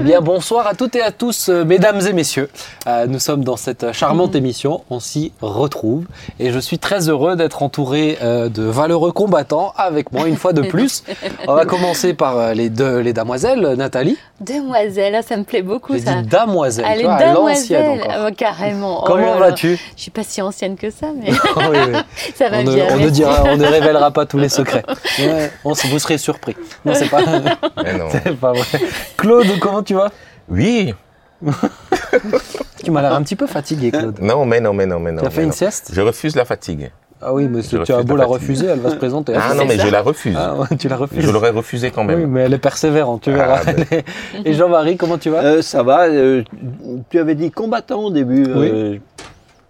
Eh bien, bonsoir à toutes et à tous, euh, mesdames et messieurs. Euh, nous sommes dans cette charmante émission. On s'y retrouve. Et je suis très heureux d'être entouré euh, de valeureux combattants avec moi une fois de plus. On va commencer par euh, les deux les damoiselles. Nathalie. Demoiselle, ah, ça me plaît beaucoup J'ai ça. dit damoiselle. Allez, tu vois, à l'ancienne demoiselle, encore. Ah, carrément. Oh Comment là là. vas-tu? Je suis pas si ancienne que ça, mais Oui, oui. ça va on, ne, bien. on ne merci. dira, on ne révélera pas tous les secrets. Ouais, on, vous serez surpris. Non, c'est pas, Mais non. c'est pas vrai. Claude, comment tu vas Oui. Tu m'as l'air un petit peu fatigué, Claude. Non, mais non, mais non, mais non. Tu as fait une non. sieste? Je refuse la fatigue. Ah oui, mais tu as beau la refuser, elle va se présenter. Ah c'est non, mais ça. je la refuse. Ah ouais, tu la refuses. Je l'aurais refusé quand Oui, même. mais elle est persévérante, tu verras. Ah, ben. Elle est- Et Jean-Marie, comment tu vas? Euh, ça va. euh, tu avais dit combattant au début. euh,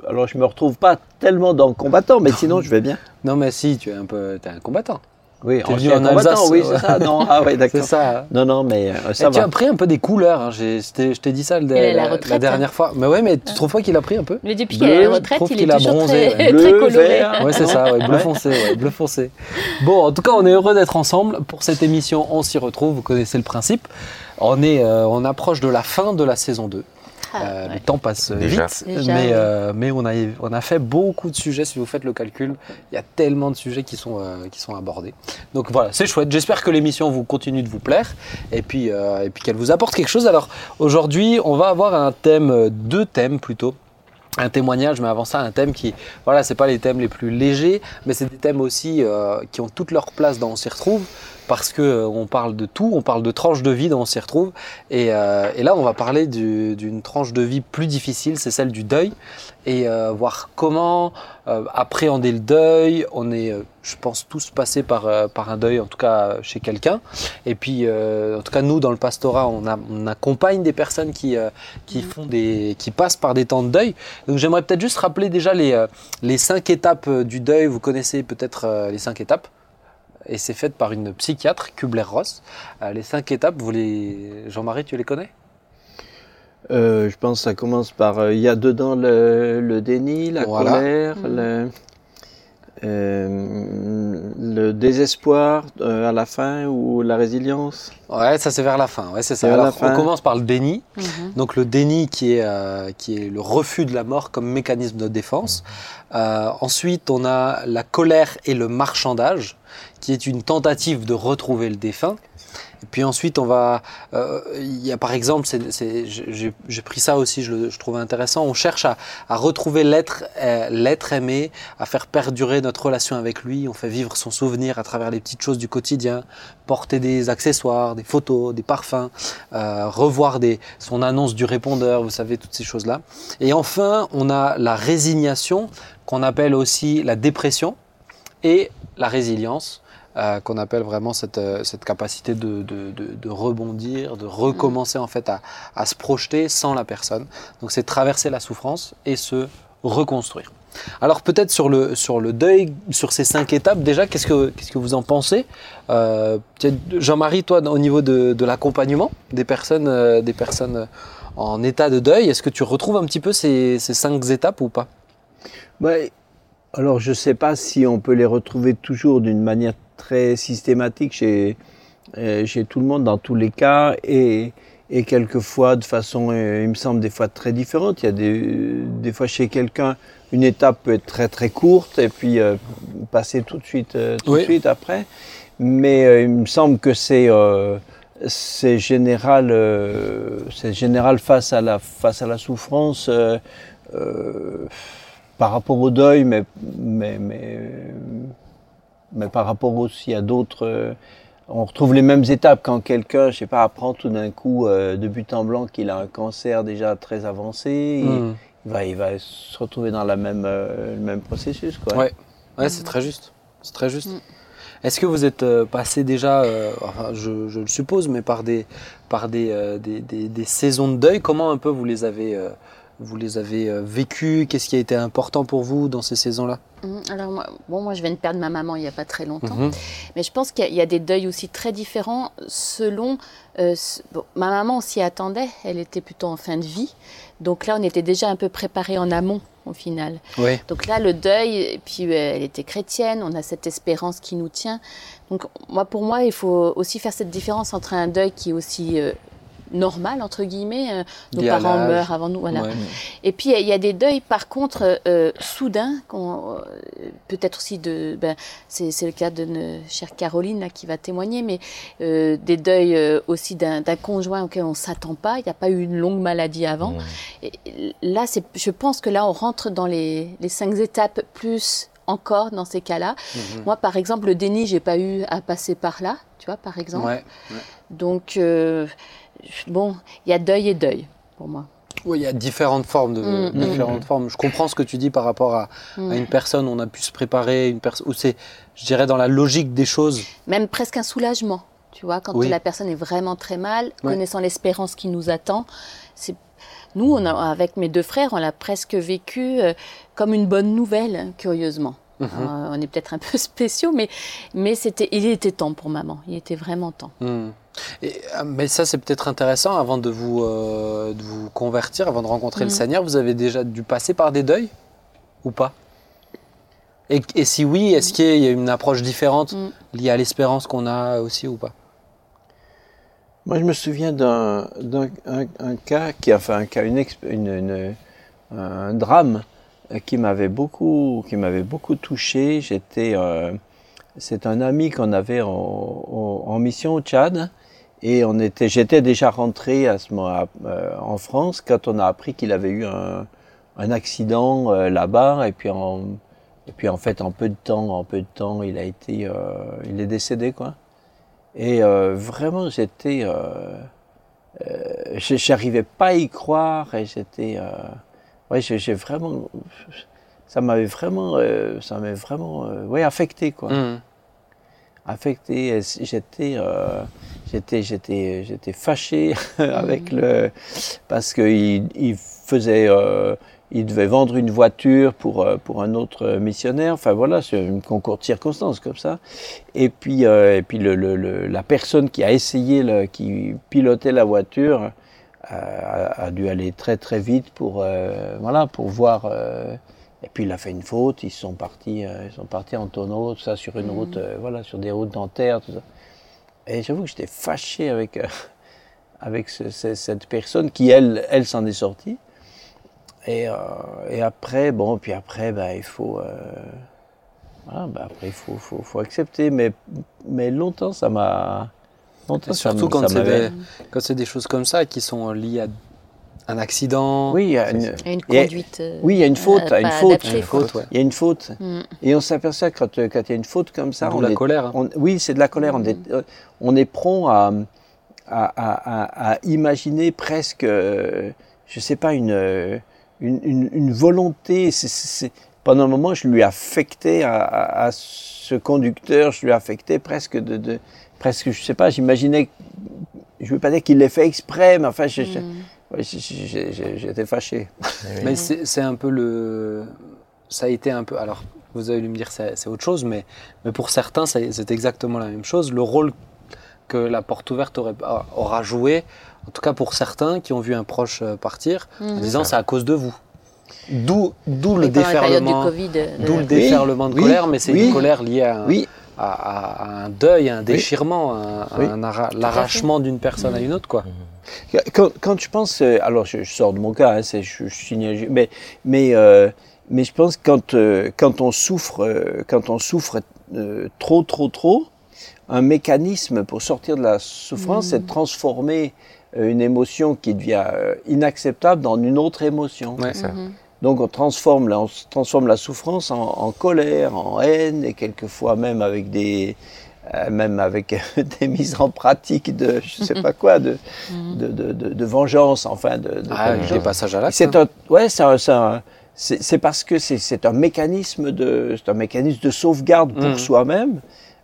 alors je me retrouve pas tellement dans combattant, mais sinon je vais bien. Non, mais si, tu es un peu, t'es un combattant. Oui, T'es venu en Alsace, oui, ouais. c'est ça. Non, ah oui, C'est d'accord. ça. Non, non, mais euh, Et ça tu as pris un peu des couleurs. hein. J'ai- Je t'ai dit ça le- Il la la, retraite, hein. dernière fois. Mais ouais, mais tu trouves pas qu'il a pris un peu? Mais depuis qu'il est à la retraite, il qu'il est toujours bronzé, très, ouais. très Bleu, coloré. vert. Ouais, c'est ça, ouais, bleu Ouais. foncé, ouais, bleu foncé. Bon, en tout cas, on est heureux d'être ensemble pour cette émission. On s'y retrouve, vous connaissez le principe. On, est, euh, on approche de la fin de la saison 2. Ah, Euh, ouais. Le temps passe Déjà. vite, Déjà, mais, euh, mais on, a, on a fait beaucoup de sujets. Si vous faites le calcul, il y a tellement de sujets qui sont, euh, qui sont abordés. Donc voilà, c'est chouette. J'espère que l'émission vous continue de vous plaire et puis, euh, et puis qu'elle vous apporte quelque chose. Alors aujourd'hui, on va avoir un thème, deux thèmes plutôt. Un témoignage, mais avant ça, un thème qui, voilà, c'est pas les thèmes les plus légers, mais c'est des thèmes aussi euh, qui ont toute leur place dans On s'y retrouve, parce que euh, on parle de tout, on parle de tranches de vie dans On s'y retrouve, et, euh, et là, on va parler du- d'une tranche de vie plus difficile, c'est celle du deuil, et euh, voir comment appréhender le deuil. On est, je pense, tous passés par, par un deuil, en tout cas chez quelqu'un. Et puis, en tout cas, nous, dans le pastorat, on, a- on accompagne des personnes qui, euh, qui, font des, qui passent par des temps de deuil. Donc, j'aimerais peut-être juste rappeler déjà les, les cinq étapes du deuil. Vous connaissez peut-être les cinq étapes. Et c'est fait par une psychiatre, Kubler-Ross. Euh, les cinq étapes, vous les... Jean-Marie, tu les connais? Euh, je pense que ça commence par. euh, Il y a dedans le, le déni, la Voilà. colère, Mhm. le, euh, le désespoir euh, à la fin ou la résilience. Ouais, ça c'est vers la fin. Ouais, c'est ça. Alors, on commence par le déni. Mhm. Donc le déni qui est, euh, qui est le refus de la mort comme mécanisme de défense. Euh, ensuite, on a la colère et le marchandage, qui est une tentative de retrouver le défunt. Et puis ensuite, on va, euh, il y a par exemple, j'ai pris ça aussi, je, le- je trouvais intéressant. On cherche à, retrouver l'être, euh, l'être aimé, à faire perdurer notre relation avec lui. On fait vivre son souvenir à travers les petites choses du quotidien, porter des accessoires, des photos, des parfums, euh, revoir des, son annonce du répondeur, vous savez, toutes ces choses-là. Et enfin, on a la résignation, qu'on appelle aussi la dépression, et la résilience, euh, qu'on appelle vraiment cette, euh, cette capacité de, de- de- de rebondir, de recommencer en fait à, à se projeter sans la personne. Donc c'est traverser la souffrance et se reconstruire. Alors peut-être sur le, sur le deuil, sur ces cinq étapes, déjà, qu'est-ce que, qu'est-ce que vous en pensez? Euh, Jean-Marie, toi, au niveau de, de l'accompagnement des personnes, euh, des personnes en état de deuil, est-ce que tu retrouves un petit peu ces, ces cinq étapes ou pas? Ouais. Alors, je ne sais pas si on peut les retrouver toujours d'une manière très systématique chez, euh, chez tout le monde, dans tous les cas, et, et quelquefois de façon, euh, il me semble, des fois très différente. Il y a des, des fois chez quelqu'un, une étape peut être très très courte, et puis euh, passer tout de suite, euh, tout Oui. de suite après. Mais euh, il me semble que c'est c'est général, c'est général face à la, face à la souffrance. par rapport au deuil, mais, mais, mais, mais par rapport aussi à d'autres. euh, on retrouve les mêmes étapes quand quelqu'un, je sais pas, apprend tout d'un coup euh, de but en blanc qu'il a un cancer déjà très avancé. il- Hmm. Il, va, il va se retrouver dans la même, euh, le même processus. Quoi. Ouais. Ouais, c'est très juste. C'est très juste. Mm. Est-ce que vous êtes passé déjà, euh, enfin, je, je le suppose, mais par des, par des, euh, des, des- des saisons de deuil Comment un peu vous les avez, euh, vous les avez euh, vécues? Qu'est-ce qui a été important pour vous dans ces saisons-là? Mhm. Alors moi, bon, moi, je viens de perdre ma maman il n'y a pas très longtemps. Mhm. Mais je pense qu'il y, a- il y a des deuils aussi très différents selon. euh, ce- bon, ma maman, on s'y attendait, elle était plutôt en fin de vie. Donc là, on était déjà un peu préparé en amont, au final. Oui. Donc là, le deuil, et puis euh, elle était chrétienne, on a cette espérance qui nous tient. Donc moi, pour moi, il faut aussi faire cette différence entre un deuil qui est aussi euh, normal entre guillemets. euh, nos parents meurent avant nous, voilà. Ouais. Et puis il y a des deuils, par contre, euh, soudains, euh, peut-être aussi de, ben, c'est le cas de notre chère Caroline là, qui va témoigner, mais euh, des deuils euh, aussi d'un conjoint auquel on s'attend pas. Il n'y a pas eu une longue maladie avant. Mm. Et là, je pense que là, on rentre dans les, les cinq étapes plus encore dans ces cas-là. Mhm. Moi, par exemple, le déni, j'ai pas eu à passer par là, tu vois, par exemple. Ouais. Donc, euh, bon, il y a deuil et deuil pour moi. Oui, il y a différentes formes de Mm, mm. différentes formes. Je comprends ce que tu dis par rapport à, Mm. à une personne. On a pu se préparer, une personne où c'est, je dirais, dans la logique des choses. Même presque un soulagement, tu vois, quand Oui. la personne est vraiment très mal, Ouais. connaissant l'espérance qui nous attend. C'est nous, on a, avec mes deux frères, on l'a presque vécu euh, comme une bonne nouvelle, curieusement. Mhm. Euh, on est peut-être un peu spéciaux, mais, mais c'était, il était temps pour maman. Il était vraiment temps. Et, euh, mais ça, c'est peut-être intéressant. Avant de vous, euh, de vous convertir, avant de rencontrer le Mm. Seigneur, vous avez déjà dû passer par des deuils ou pas? Et, et si oui, est-ce qu'il y a une approche différente Mm. liée à l'espérance qu'on a aussi ou pas? Moi, je me souviens d'un d'un- un, un cas qui, enfin, un cas, une, exp- une- une- un drame euh, qui m'avait beaucoup, qui m'avait beaucoup touché. J'étais, euh, c'est un ami qu'on avait en, en- en mission au Tchad, et on était, j'étais déjà rentré à ce moment euh, en France quand on a appris qu'il avait eu un, un accident euh, là-bas, et puis en, et puis en fait, en peu de temps, en peu de temps, il a été, euh, il est décédé, quoi. Et euh, vraiment, j'étais, euh, euh, j'arrivais pas à y croire et j'étais, ouais, j'ai vraiment, ça m'avait vraiment, ça m'avait vraiment, ouais, affecté quoi, Hmm. Affecté. J'étais, euh, j'étais, j'étais, j'étais fâché avec le, parce qu'il il faisait, euh, il devait vendre une voiture pour, euh, pour un autre missionnaire. Enfin voilà, c'est un concours de circonstances comme ça. Et puis, euh, et puis le, le- le- la personne qui a essayé, le- qui pilotait la voiture, a, a dû aller très très vite pour, voilà, pour voir. Et puis il a fait une faute, ils sont partis, euh, ils sont partis en tonneau, tout ça sur une route, euh, voilà, sur des routes dentaires, tout ça. Et j'avoue que j'étais fâché avec, euh, avec ce- ce- cette personne qui, elle, elle s'en est sortie. Et, euh, et après, bon, puis après, ben, il faut. euh, voilà, ben, après, il faut, faut, faut accepter. Mais, mais longtemps, ça m'a. Longtemps, Et ça surtout me- quand ça c'est des, quand c'est des choses comme ça qui sont liées à un accident. Oui, il y a une, a- conduite. euh, oui, il y a une faute, euh, une faute. adaptée, Une faute, ouais. il y a une faute. Mm. Et on s'aperçoit quand euh, quand il y a une faute comme ça, on la est, colère. hein. on- oui, c'est de la colère. On est, euh, on est prompt à, à, à- à- à imaginer presque, euh, je sais pas, une, une, une, une volonté. pendant un moment, je lui affectais à, à, à ce conducteur, je lui affectais presque de, de presque, je sais pas, j'imaginais, je veux pas dire qu'il l'ait fait exprès, mais enfin, je- je- Mm. J'étais fâché. Mais c'est un peu le. Ça a été un peu. Alors, vous allez me dire c'est c'est autre chose, mais, mais pour certains, c'est exactement la même chose. Le rôle que la porte ouverte aurait, aura joué, en tout cas pour certains qui ont vu un proche euh, partir, en Mhm. disant c'est à cause de vous. D'où d'où le du déferlement. Covid. euh, D'où le de- déferlement de oui, colère, mais c'est oui. une colère liée à un, Oui, à, à- à un deuil, à un déchirement, à un- à Oui. un arra- l'arrachement d'une personne à une autre. Quoi. Quand, quand je pense, euh, alors je, je sors de mon cas, hein, c'est- je, mais mais euh, mais je pense que quand euh, quand on souffre, euh, quand on souffre euh, trop trop trop, un mécanisme pour sortir de la souffrance, c'est de transformer euh, une émotion qui devient euh, inacceptable dans une autre émotion. Ouais. ça. Mhm. Donc on transforme, la, on transforme la souffrance en, en colère, en haine, et quelquefois même avec des, euh, même avec des mises en pratique de, je sais pas quoi, de, de, de, de- de vengeance, enfin de. de Ah, des chose. passages à l'acte. C'est hein. un, ouais, c'est un- c'est un- c'est c'est parce que c'est- un mécanisme de, c'est un mécanisme de sauvegarde pour Mhm. soi-même.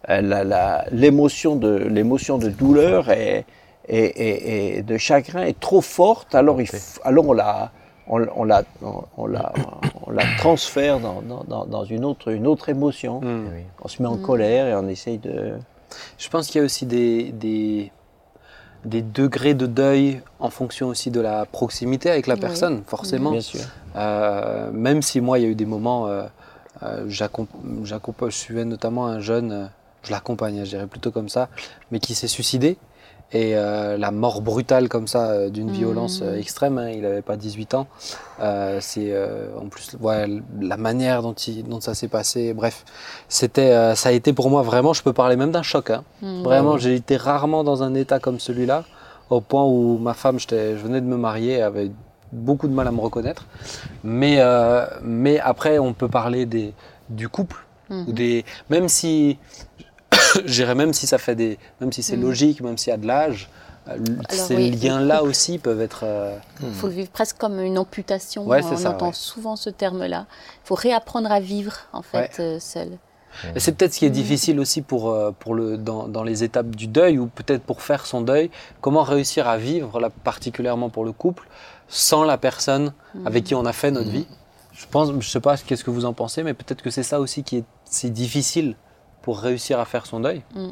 Euh, L'émotion de, l'émotion de douleur et, et, et- et de chagrin est trop forte. Alors, il f- alors on la, on, on la, on, on la, on la transfère dans, dans- dans, une autre, une autre émotion. Mm. Oui. On se met en colère et on essaye de. Je pense qu'il y a aussi des, des, des degrés de deuil en fonction aussi de la proximité avec la Oui. personne, forcément. Bien sûr. Euh, même si moi, il y a eu des moments, euh, euh, je suivais notamment un jeune, euh, je l'accompagnais, je dirais plutôt comme ça, mais qui s'est suicidé. Et euh, la mort brutale comme ça, euh, d'une Mhm. violence euh, extrême, hein, il n'avait pas 18 ans. C'est en plus ouais, la manière dont, il- dont ça s'est passé. Bref, c'était, ça a été pour moi vraiment, je peux parler même d'un choc. hein. Mm. Vraiment, j'ai été rarement dans un état comme celui-là, au point où ma femme, je venais de me marier, avait beaucoup de mal à me reconnaître. Mais, mais après, on peut parler des, du couple, Mhm. ou des, même si, je dirais même si ça fait des, même si c'est Mhm. logique, même s'il y a de l'âge, euh, ces oui, liens-là aussi peuvent être. euh, Il faut le vivre presque comme une amputation. Ouais, on ça, entend ouais. souvent ce terme-là. Il faut réapprendre à vivre, en fait, euh, seul. Et c'est peut-être ce qui est difficile aussi pour, pour le, dans, dans les étapes du deuil, ou peut-être pour faire son deuil, comment réussir à vivre, là, particulièrement pour le couple, sans la personne avec qui on a fait notre vie. Je pense, je sais pas qu'est-ce que vous en pensez, mais peut-être que c'est ça aussi qui est, c'est difficile pour réussir à faire son deuil. Mm.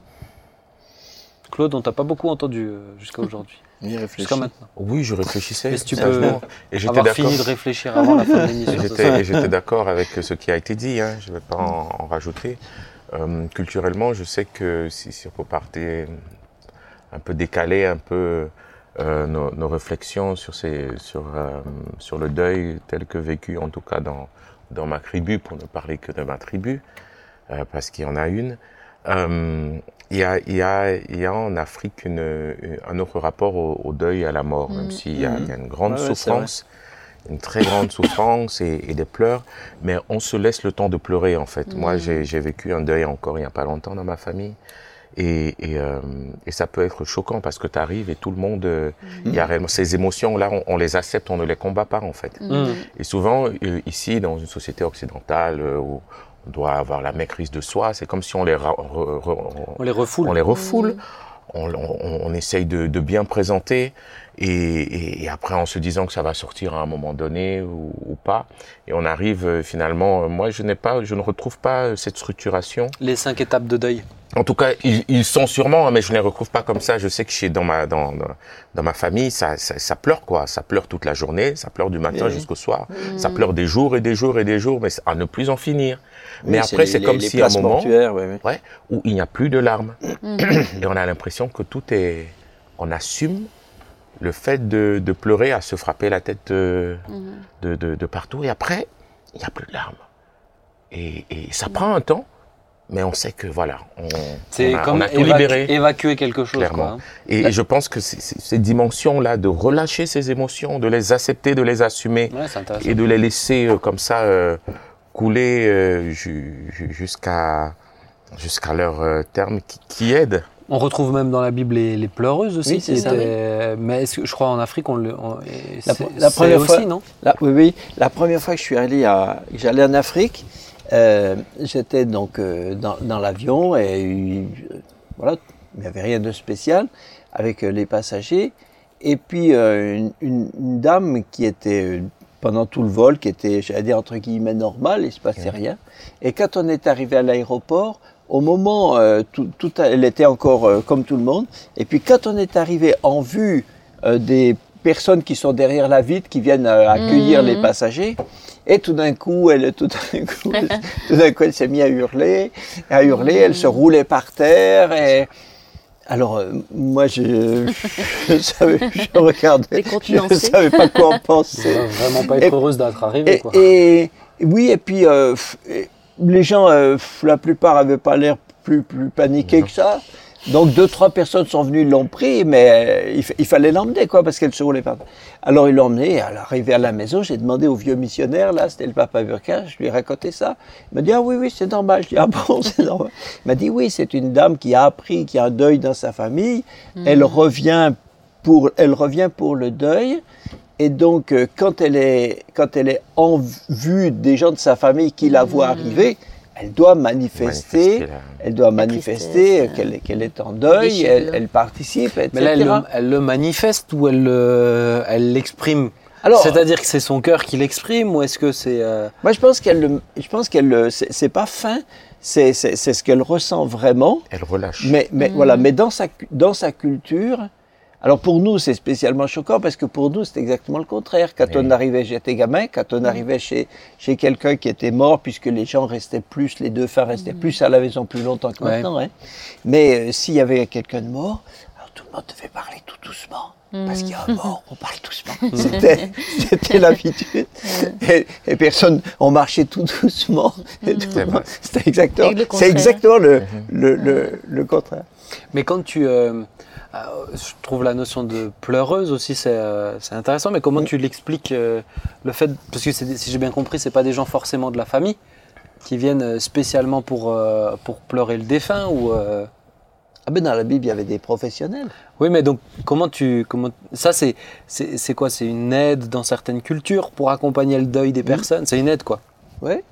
Claude, on t'a pas beaucoup entendu euh, jusqu'à aujourd'hui, jusqu'à maintenant. Oui, je réfléchissais. Est-ce que tu sagement. Et j'étais Avoir fini de réfléchir avant la fin de l'émission. et j'étais d'accord avec ce qui a été dit, hein, je ne vais pas en, en rajouter. Euh, culturellement, je sais que si, si on peut partir un peu décaler un peu euh, nos, nos réflexions sur, ces, sur, euh, sur le deuil tel que vécu, en tout cas dans, dans ma tribu, pour ne parler que de ma tribu, euh, parce qu'il y en a une. Euh, il, y a, il, y a, il y a en Afrique une, un autre rapport au, au deuil et à la mort, même Mhm. s'il y, a- il y a une grande Ouais, ouais, c'est souffrance, une très grande souffrance et, et des pleurs, mais on se laisse le temps de pleurer en fait. Moi, Mhm. j'ai j'ai vécu un deuil encore il n'y a pas longtemps dans ma famille. Et, et, euh, et ça peut être choquant parce que tu arrives et tout le monde, euh, il y a réellement ces émotions-là, on, on les accepte, on ne les combat pas en fait. Mm. Et souvent, euh, ici, dans une société occidentale euh, où on doit avoir la maîtrise de soi, c'est comme si on les, ra- re- re- On les refoule. on les refoule, on, on- on essaye de, de bien présenter, et, et- et après en se disant que ça va sortir à un moment donné ou, ou pas, et on arrive euh, finalement, euh, moi je n'ai pas, je ne retrouve pas euh, cette structuration. Les cinq étapes de deuil. En tout cas, ils, ils sont sûrement, hein, mais je ne les retrouve pas comme ça. Je sais que chez dans ma dans, dans, ma famille, ça, ça, ça pleure quoi, ça pleure toute la journée, ça pleure du matin Oui. jusqu'au soir, ça pleure des jours et des jours et des jours, mais à ne plus en finir. Mais Oui, après, c'est comme les si à un moment ouais, ouais. ouais, où il n'y a plus de larmes. Mm. Et on a l'impression que tout est. On assume le fait de, de pleurer à se frapper la tête euh, Mm. de, de, de partout. Et après, il n'y a plus de larmes. Et, et ça prend un temps, mais on sait que voilà, on, C'est on a, comme on a tout évacu- libéré. évacuer quelque chose. Clairement. quoi, hein. Et, et je pense que c'est- c'est- cette dimension-là de relâcher ces émotions, de les accepter, de les assumer et de les laisser euh, comme ça euh, couler euh, ju- ju- jusqu'à jusqu'à leur euh, terme qui, qui aide. On retrouve même dans la Bible les, les pleureuses aussi. Oui, c'est ça. étaient- Mais est-ce que, je crois en Afrique, on le. on- La- première aussi, fois- non? Là, oui, oui. La première fois que je suis allé à, que j'allais en Afrique, euh, j'étais donc euh, dans, dans l'avion et euh, voilà, il n'y avait rien de spécial avec euh, les passagers. Et puis euh, une, une- une dame qui était euh, pendant tout le vol, qui était, j'allais dire entre guillemets normale, il ne se passait rien. Et quand on est arrivé à l'aéroport, au moment, euh, tout, tout a- elle était encore euh, comme tout le monde. Et puis quand on est arrivé en vue euh, des personnes qui sont derrière la vitre, qui viennent euh, accueillir Mhm. les passagers, et tout d'un coup, elle, tout d'un coup, tout d'un coup, elle s'est mise à hurler, à hurler, elle se roulait par terre. Et alors euh, moi, je, je, savais, je regardais, je ne Décontenancé. savais pas quoi en penser. vraiment pas être Et- heureuse d'être arrivée. Et, Quoi. et- oui, et puis euh, les gens, euh, la plupart avaient pas l'air plus, plus paniqués que ça. Donc deux, trois personnes sont venues, l'ont pris, mais euh, il fallait l'emmener, quoi, parce qu'elle se roulait pas. Alors ils l'ont emmené, à l'arrivée à la maison, j'ai demandé au vieux missionnaire, là, c'était le papa Burka, je lui ai raconté ça. Il m'a dit, ah oui, oui, c'est normal. Je dis, ah bon, c'est normal. Il m'a dit, oui, c'est une dame qui a appris qu'il y a un deuil dans sa famille. Elle revient pour, elle revient pour le deuil. Et donc, euh, quand elle est, quand elle est en vue des gens de sa famille qui la voient arriver, elle doit manifester, elle doit manifester qu'elle est en deuil, elle, elle participe, etc. Mais là, elle le, elle le manifeste ou elle le- elle l'exprime? Alors, C'est-à-dire que c'est son cœur qui l'exprime ou est-ce que c'est. euh, moi, je pense qu'elle, le- je pense qu'elle, le- c'est pas fin, c'est ce qu'elle ressent vraiment. Elle relâche. Mais, mais voilà, mais dans sa, dans sa culture, alors pour nous c'est spécialement choquant parce que pour nous c'est exactement le contraire. Quand Oui. on arrivait, j'étais gamin, quand on arrivait chez, chez quelqu'un qui était mort, puisque les gens restaient plus, les deux fins restaient plus à la maison plus longtemps que Ouais. maintenant, hein. mais euh, s'il y avait quelqu'un de mort, alors tout le on devait parler tout doucement. Parce qu'il y a un mort, on parle doucement. C'était- C'était l'habitude. Et, et personne, on marchait tout doucement. Et tout. C'est vrai. C'était exactement, Et le c'est contraire. exactement le, le, le, le contraire. Mais quand tu. euh, je trouve la notion de pleureuse aussi, c'est euh, c'est intéressant, mais comment tu l'expliques euh, le fait. Parce que si j'ai bien compris, c'est pas des gens forcément de la famille qui viennent euh, spécialement pour, euh, pour pleurer le défunt ou. euh, Ah ben dans la Bible, il y avait des professionnels. Oui, mais donc comment tu. Comment... Ça, c'est quoi? C'est une aide dans certaines cultures pour accompagner le deuil des personnes? C'est une aide, quoi. Ouais.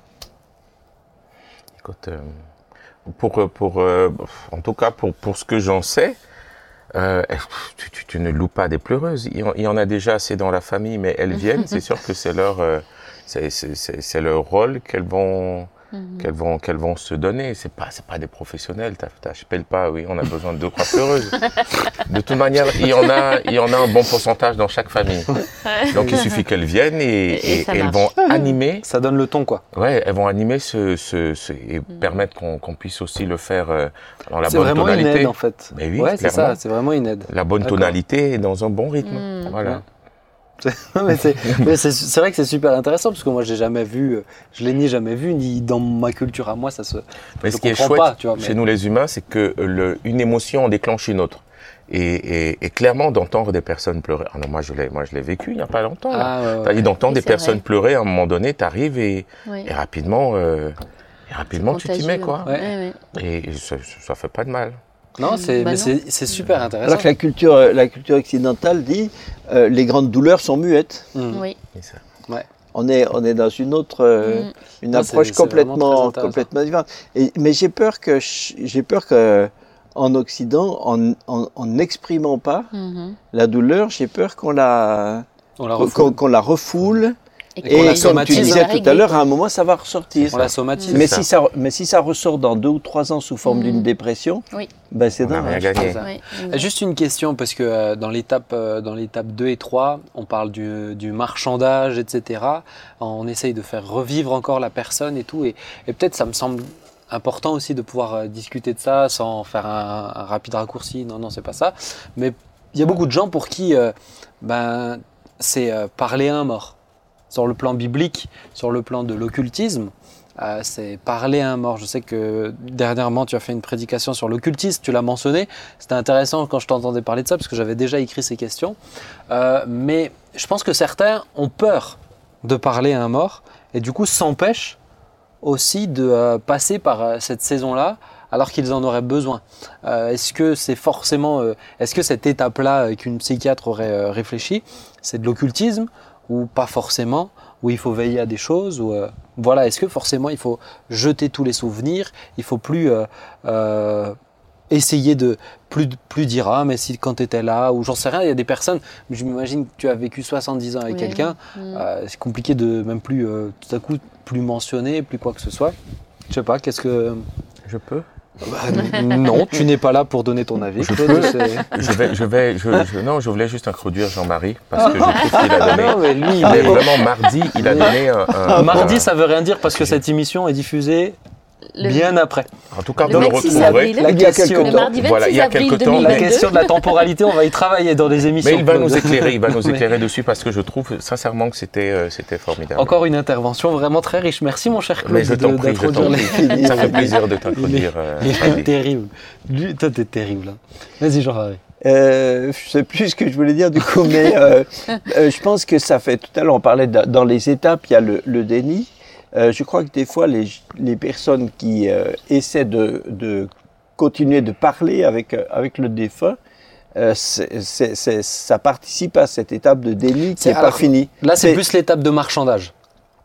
Écoute, euh, pour, pour, euh, en tout cas, pour, pour ce que j'en sais, euh, tu, tu- tu ne loues pas des pleureuses. Il y, en, a déjà assez dans la famille, mais elles viennent. c'est sûr que c'est leur, euh, c'est leur rôle qu'elles vont, qu'elles vont, qu'elles vont se donner. C'est pas, c'est pas des professionnels. T'as- T'appelles pas. Oui, on a besoin de deux pleureuses. De toute manière, il y en a, il y en a un bon pourcentage dans chaque famille. Donc il suffit qu'elles viennent et, Et- et et- ça et elles vont animer Ça donne le ton, quoi. Ouais, elles vont animer ce, ce, ce- et Mm. permettre qu'on qu'on puisse aussi le faire euh, dans la C'est bonne vraiment une tonalité. aide, en fait. Mais oui, ouais, c'est ça, c'est vraiment une aide. La bonne D'accord. tonalité et dans un bon rythme. Mm. Voilà. Mais c'est mais c'est- c'est vrai que c'est super intéressant parce que moi j'ai jamais vu, euh, je l'ai ni jamais vu ni dans ma culture à moi ça se. Mais ce qui est chouette pas, tu vois, mais- chez nous les humains, c'est que le, une émotion en déclenche une autre. Et, et, et clairement, d'entendre des personnes pleurer. Ah non, moi je l'ai, moi je l'ai vécu il n'y a pas longtemps. Ah, ouais, ouais. D'entendre des personnes vrai. pleurer, à un moment donné, tu arrives et, Oui. et rapidement, euh, et rapidement tu t'y mets quoi. Ouais. Ouais, ouais. Et, et ça, ça fait pas de mal. Non, c'est Bah non. c'est super intéressant. Alors que la culture, euh, la culture occidentale dit euh, les grandes douleurs sont muettes. Mm. Oui. On est, on est dans une autre, euh, Mm. une Non, approche complètement, complètement différente. Et, mais j'ai peur que, j'ai peur que, en Occident, en, n'exprimant pas Mhm. la douleur, j'ai peur qu'on la, qu'on la refoule. Et la comme tu somatise. disais tout à l'heure, à un moment, ça va ressortir. On la somatise. Mais ça. si, ça, mais si ça ressort dans deux ou trois ans sous forme Mm. d'une dépression, Oui. ben c'est. Oui, Euh, Juste une question, parce que euh, dans l'étape euh, dans l'étape 2 et 3, on parle du, du marchandage, etc. On essaye de faire revivre encore la personne et tout. Et, et peut-être ça me semble important aussi de pouvoir euh, discuter de ça sans faire un, un rapide raccourci. Non, non, c'est pas ça. Mais il y a beaucoup de gens pour qui euh, ben, c'est euh, parler à un mort. Sur le plan biblique, sur le plan de l'occultisme, euh, c'est parler à un mort. Je sais que dernièrement, tu as fait une prédication sur l'occultisme, tu l'as mentionné. C'était intéressant quand je t'entendais parler de ça, parce que j'avais déjà écrit ces questions. Euh, mais je pense que certains ont peur de parler à un mort, et du coup s'empêchent aussi de euh, passer par cette saison-là, alors qu'ils en auraient besoin. Est-ce que c'est forcément, est-ce que cette étape-là qu'une psychiatre aurait réfléchi, c'est de l'occultisme ou pas forcément, où il faut veiller à des choses, ou euh, voilà, est-ce que forcément il faut jeter tous les souvenirs, il faut plus euh, euh, essayer de plus, plus dire ah mais si quand tu étais là ou j'en sais rien il y a des personnes je m'imagine que tu as vécu 70 ans avec Oui. quelqu'un Mm. euh, c'est compliqué de même plus euh, tout à coup plus mentionner plus quoi que ce soit je sais pas qu'est-ce que Je peux Bah, non tu n'es pas là pour donner ton avis Je peux. Je vais, je vais, je, je- non, je voulais juste introduire Jean-Marie parce que je trouve qu'il a donné. non mais lui il Mais est- vraiment mardi, il a donné un. un- mardi un- ça veut rien dire parce que cette émission est diffusée Le- bien après En tout cas, Le vous le 26 retrouverez. avril. la Il y a question quelques Le temps. mardi 26 Voilà, il y a avril quelque temps, la 2022. question de la temporalité on va y travailler dans les émissions Mais il va nous éclairer, il va nous éclairer dessus parce que je trouve sincèrement que c'était euh, c'était formidable. Encore une intervention vraiment très riche. Merci mon cher Claude Mais je t'en prie, je prie. Ça fait plaisir de t'introduire. euh, Il est Fadi. terrible. Lui, toi, t'es terrible. hein. Vas-y, Jean-Harry. Euh, je sais plus ce que je voulais dire du coup, mais euh, euh, je pense que ça fait tout à l'heure, on parlait de- dans les étapes, il y a le, le déni. Euh, je crois que des fois, les, les personnes qui euh, essaient de, de continuer de parler avec, euh, avec le défunt, euh, ça participe à cette étape de déni qui C'est- n'est pas finie. Là, c'est plus l'étape de marchandage.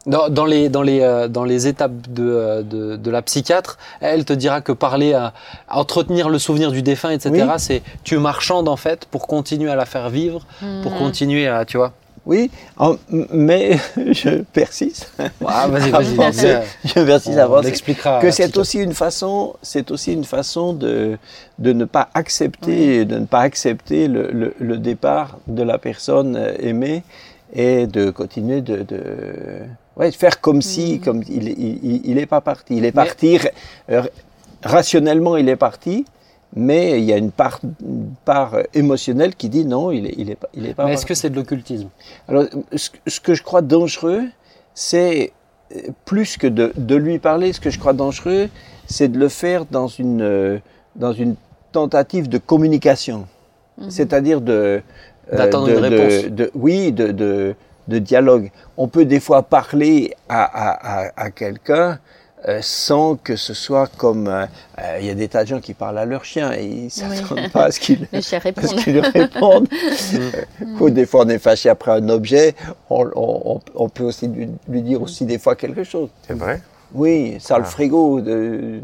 Dans, dans les, dans, les, euh, dans les étapes de, de, de la psychiatre, elle te dira que parler à, à entretenir le souvenir du défunt, etc., Oui. c'est tu marchandes en fait pour continuer à la faire vivre, pour Mhm. continuer à, tu vois. Oui, en- mais je persiste. Ah, vas-y, vas-y. Je persiste à à que c'est aussi une façon, c'est aussi une façon de, de ne pas accepter, de ne pas accepter le, le- le départ de la personne euh, aimée et de continuer de, de, ouais, faire comme si, comme il, il, il- il est pas parti, il est Mais- parti euh, rationnellement, il est parti, mais il y a une part, une part émotionnelle qui dit non, il est, il est pas, il est pas. Mais est-ce que c'est de l'occultisme? Alors, ce, ce que je crois dangereux, c'est euh, plus que de, de lui parler. Ce que je crois dangereux, c'est de le faire dans une, euh, dans une tentative de communication, c'est-à-dire de euh, D'attendre une de- réponse. de- oui, de, de, de dialogue. On peut des fois parler à, à, à, à quelqu'un euh, sans que ce soit comme euh, euh, il y a des tas de gens qui parlent à leur chien et ils ne s'attendent pas à ce qu'ils à ce répondent. qu'ils lui répondent. Euh, Ou des fois on est fâché après un objet, on, on- on- on peut aussi lui, lui dire aussi des fois quelque chose. C'est vrai Oui, ça le Ah. frigo, de...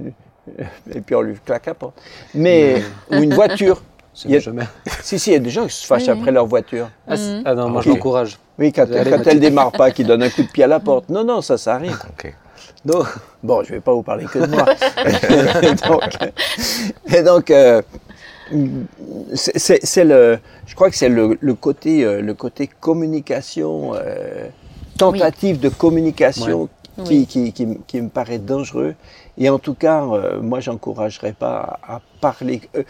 et puis on lui claque la porte. Mais, ou une voiture. C'est Il y a- jamais. Si, si, il y a des gens qui se fâchent Oui, après leur voiture. Ah, ah non, moi Ok. je l'encourage. Oui, quand, quand elle démarre pas, qui donne un coup de pied à la porte. Non, non, ça, ça arrive. Ok. Donc, bon, je vais pas vous parler que de moi. et donc, et donc, euh, c'est- le, je crois que c'est le, le côté, euh, le côté communication, euh, tentative de communication qui, qui, qui, me- qui me paraît dangereux. Et en tout cas, euh, moi, j'encouragerais pas à, à parler, euh,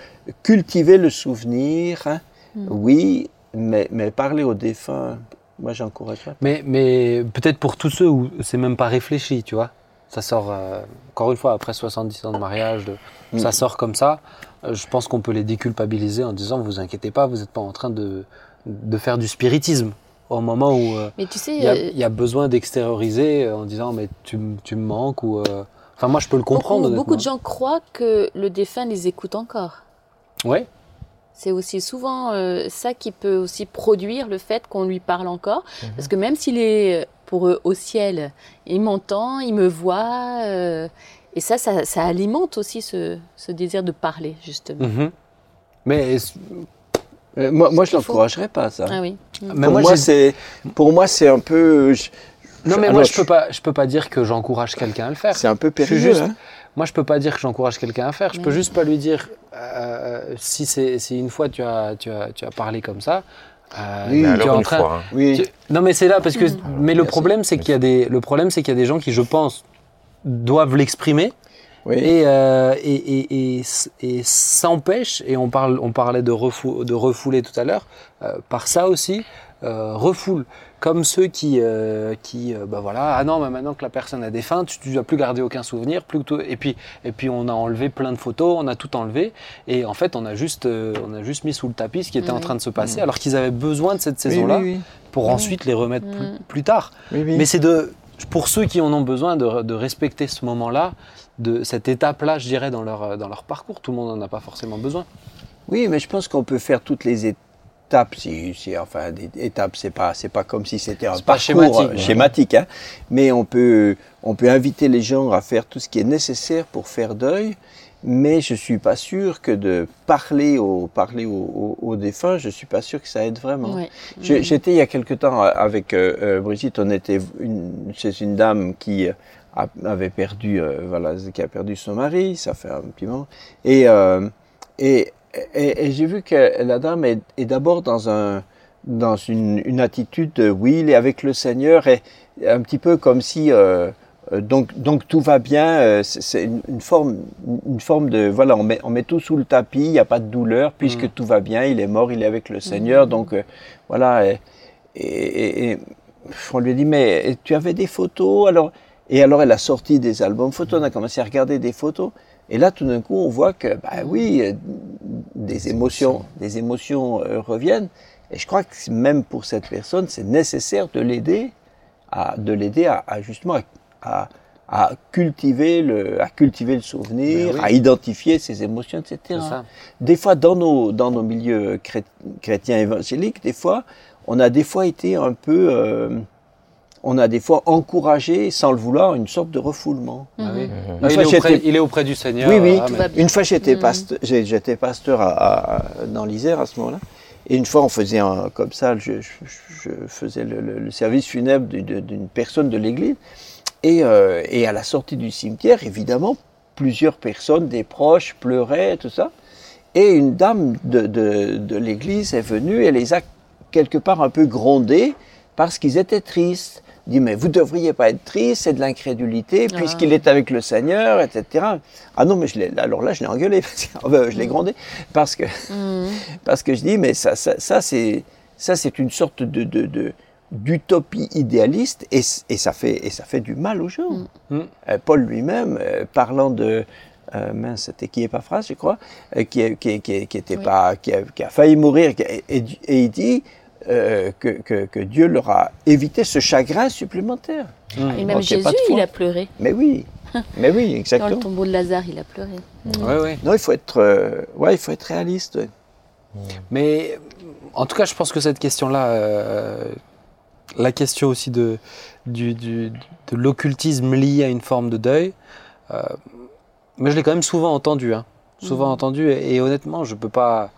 cultiver le souvenir, hein, oui, mais, mais parler aux défunts, moi, j'encouragerais. Mais, mais peut-être pour tous ceux où c'est même pas réfléchi, tu vois. Ça sort, euh, encore une fois, après 70 ans de mariage, de- Mm. ça sort comme ça. Euh, je pense qu'on peut les déculpabiliser en disant vous inquiétez pas, vous n'êtes pas en train de, de faire du spiritisme. Au moment où euh, Mais tu sais, il y, a- euh, il y a besoin d'extérioriser euh, en disant mais tu, tu me manques ou. euh, Enfin, moi je peux le comprendre. beaucoup, beaucoup de gens croient que le défunt les écoute encore. Ouais. C'est aussi souvent euh, ça qui peut aussi produire le fait qu'on lui parle encore. Mhm. Parce que même s'il est pour eux au ciel, il m'entend, il me voit. euh, et ça, ça, ça alimente aussi ce, ce désir de parler, justement. Mhm. Mais Euh, moi, moi, je faut. l'encouragerais pas, ça. Ah oui. mais pour, moi, c'est, pour moi, c'est un peu. je- non mais moi je peux pas, je peux pas dire que j'encourage quelqu'un à le faire. C'est un peu périlleux. juste- hein. Moi, je peux pas dire que j'encourage quelqu'un à faire. Je peux Mais- juste pas lui dire euh, si c'est si une fois tu as tu as tu as parlé comme ça. Euh, Oui, Mais tu alors une train- fois. hein. Oui. tu- Non, mais c'est là parce que. Mm. Mais le problème, c'est qu'il y a des le problème, c'est qu'il y a des gens qui, je pense, doivent l'exprimer oui. et euh, et et, et s'empêchent. Et on parle on parlait de refou- de refouler tout à l'heure. euh, par ça aussi, euh, refoule. Comme ceux qui, euh, qui euh, bah voilà, ah non, mais maintenant que la personne a défunt, tu ne dois plus garder aucun souvenir, plus que tout- et puis, et puis on a enlevé plein de photos, on a tout enlevé, et en fait on a juste, euh, on a juste mis sous le tapis ce qui était en train de se passer, alors qu'ils avaient besoin de cette saison-là oui, oui. pour ensuite les remettre plus, Mm. plus tard. Oui, oui. Mais c'est de, pour ceux qui en ont besoin, de, de respecter ce moment-là, de cette étape-là, je dirais, dans leur, dans leur parcours. Tout le monde n'en a pas forcément besoin. Oui, mais je pense qu'on peut faire toutes les étapes. Si, si, enfin, des étapes, c'est pas, c'est pas comme si c'était un parcours schématique, euh, schématique, hein. mais on peut, on peut inviter les gens à faire tout ce qui est nécessaire pour faire deuil. Mais je suis pas sûr que de parler aux, parler aux, aux- aux défunts, je suis pas sûr que ça aide vraiment. Ouais. J'ai- J'étais il y a quelque temps avec euh, euh, Brigitte, on était une- chez une dame qui euh, a- avait perdu, euh, voilà, qui a perdu son mari, ça fait un petit moment, et euh, et, et, et j'ai vu que la dame est, est d'abord dans un dans une, une attitude de oui, il est avec le Seigneur, et un petit peu comme si euh, euh, donc, donc tout va bien, euh, c'est- une, forme, une forme de voilà, on met, on met tout sous le tapis, il n'y a pas de douleur puisque Mm. tout va bien, il est mort, il est avec le Seigneur, donc euh, voilà. Et, et- et- et on lui a dit mais tu avais des photos? Alors et alors elle a sorti des albums photos, on a commencé à regarder des photos et là tout d'un coup on voit que bah oui, euh, des émotions, des émotions euh, reviennent et je crois que même pour cette personne c'est nécessaire de l'aider à de l'aider à, à justement à, à- cultiver le à cultiver le souvenir, Ben oui. à identifier ses émotions, etc. Des fois, dans nos, dans nos milieux chrét- chrétiens évangéliques, des fois, on a des fois été un peu, euh, on a des fois encouragé, sans le vouloir, une sorte de refoulement. Ah oui. Mhm. Une il, fois, est auprès, j'étais- il est auprès du Seigneur. Oui, oui. Ah. Une fois, j'étais Mhm. pasteur, j'étais pasteur à, à- dans l'Isère à ce moment-là. Et une fois, on faisait un, comme ça, je, je- je faisais le, le- le service funèbre d'une- personne de l'église. Et, euh, et à la sortie du cimetière, évidemment, plusieurs personnes, des proches, pleuraient, tout ça. Et une dame de, de- de l'église est venue, elle les a quelque part un peu grondés parce qu'ils étaient tristes. Il dit, mais vous devriez pas être triste, c'est de l'incrédulité, Ah. puisqu'il est avec le Seigneur, etc. Ah non, mais je l'ai, alors là, je l'ai engueulé, parce que- enfin, je l'ai grondé, parce que, Mhm. parce que je dis, mais ça, ça, ça, c'est, ça, c'est une sorte de, de, de- d'utopie idéaliste, et, et ça fait, et ça fait du mal aux gens. Mm. Euh, Paul lui-même, euh, parlant de, euh, mince, c'était qui est pas phrase, je crois, euh, qui, qui, qui, qui était Oui. pas, qui a, qui a failli mourir, qui a- et, et il dit euh, que, que, que Dieu leur a évité ce chagrin supplémentaire. Et Bon, même Jésus, il a pleuré. Mais oui, mais oui, Dans le exactement. tombeau de Lazare, il a pleuré. Ouais, ouais. Non, il faut être, euh, ouais, il faut être réaliste. ouais. Mais en tout cas, je pense que cette question-là, euh, la question aussi de, du, du- de l'occultisme lié à une forme de deuil, euh, mais je l'ai quand même souvent entendu. hein. souvent Mhm. entendu, et, et honnêtement, je peux pas,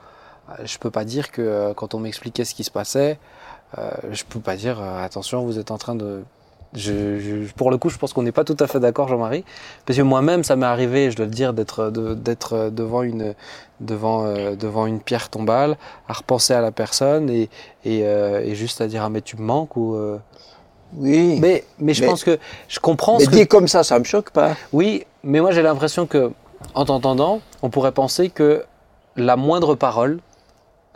je peux pas dire que euh, quand on m'expliquait ce qui se passait, euh, je peux pas dire euh, attention, vous êtes en train de. Je, je- pour le coup, je pense qu'on n'est pas tout à fait d'accord, Jean-Marie, parce que moi-même, ça m'est arrivé, je dois le dire, d'être de- d'être devant une devant euh, devant une pierre tombale, à repenser à la personne et et, euh, et juste à dire ah mais tu me manques ou. euh, Oui. Mais mais je Mais- pense que je comprends Mais ce que dit comme ça, ça me choque pas. oui, mais moi j'ai l'impression que, en t'entendant, on pourrait penser que la moindre parole,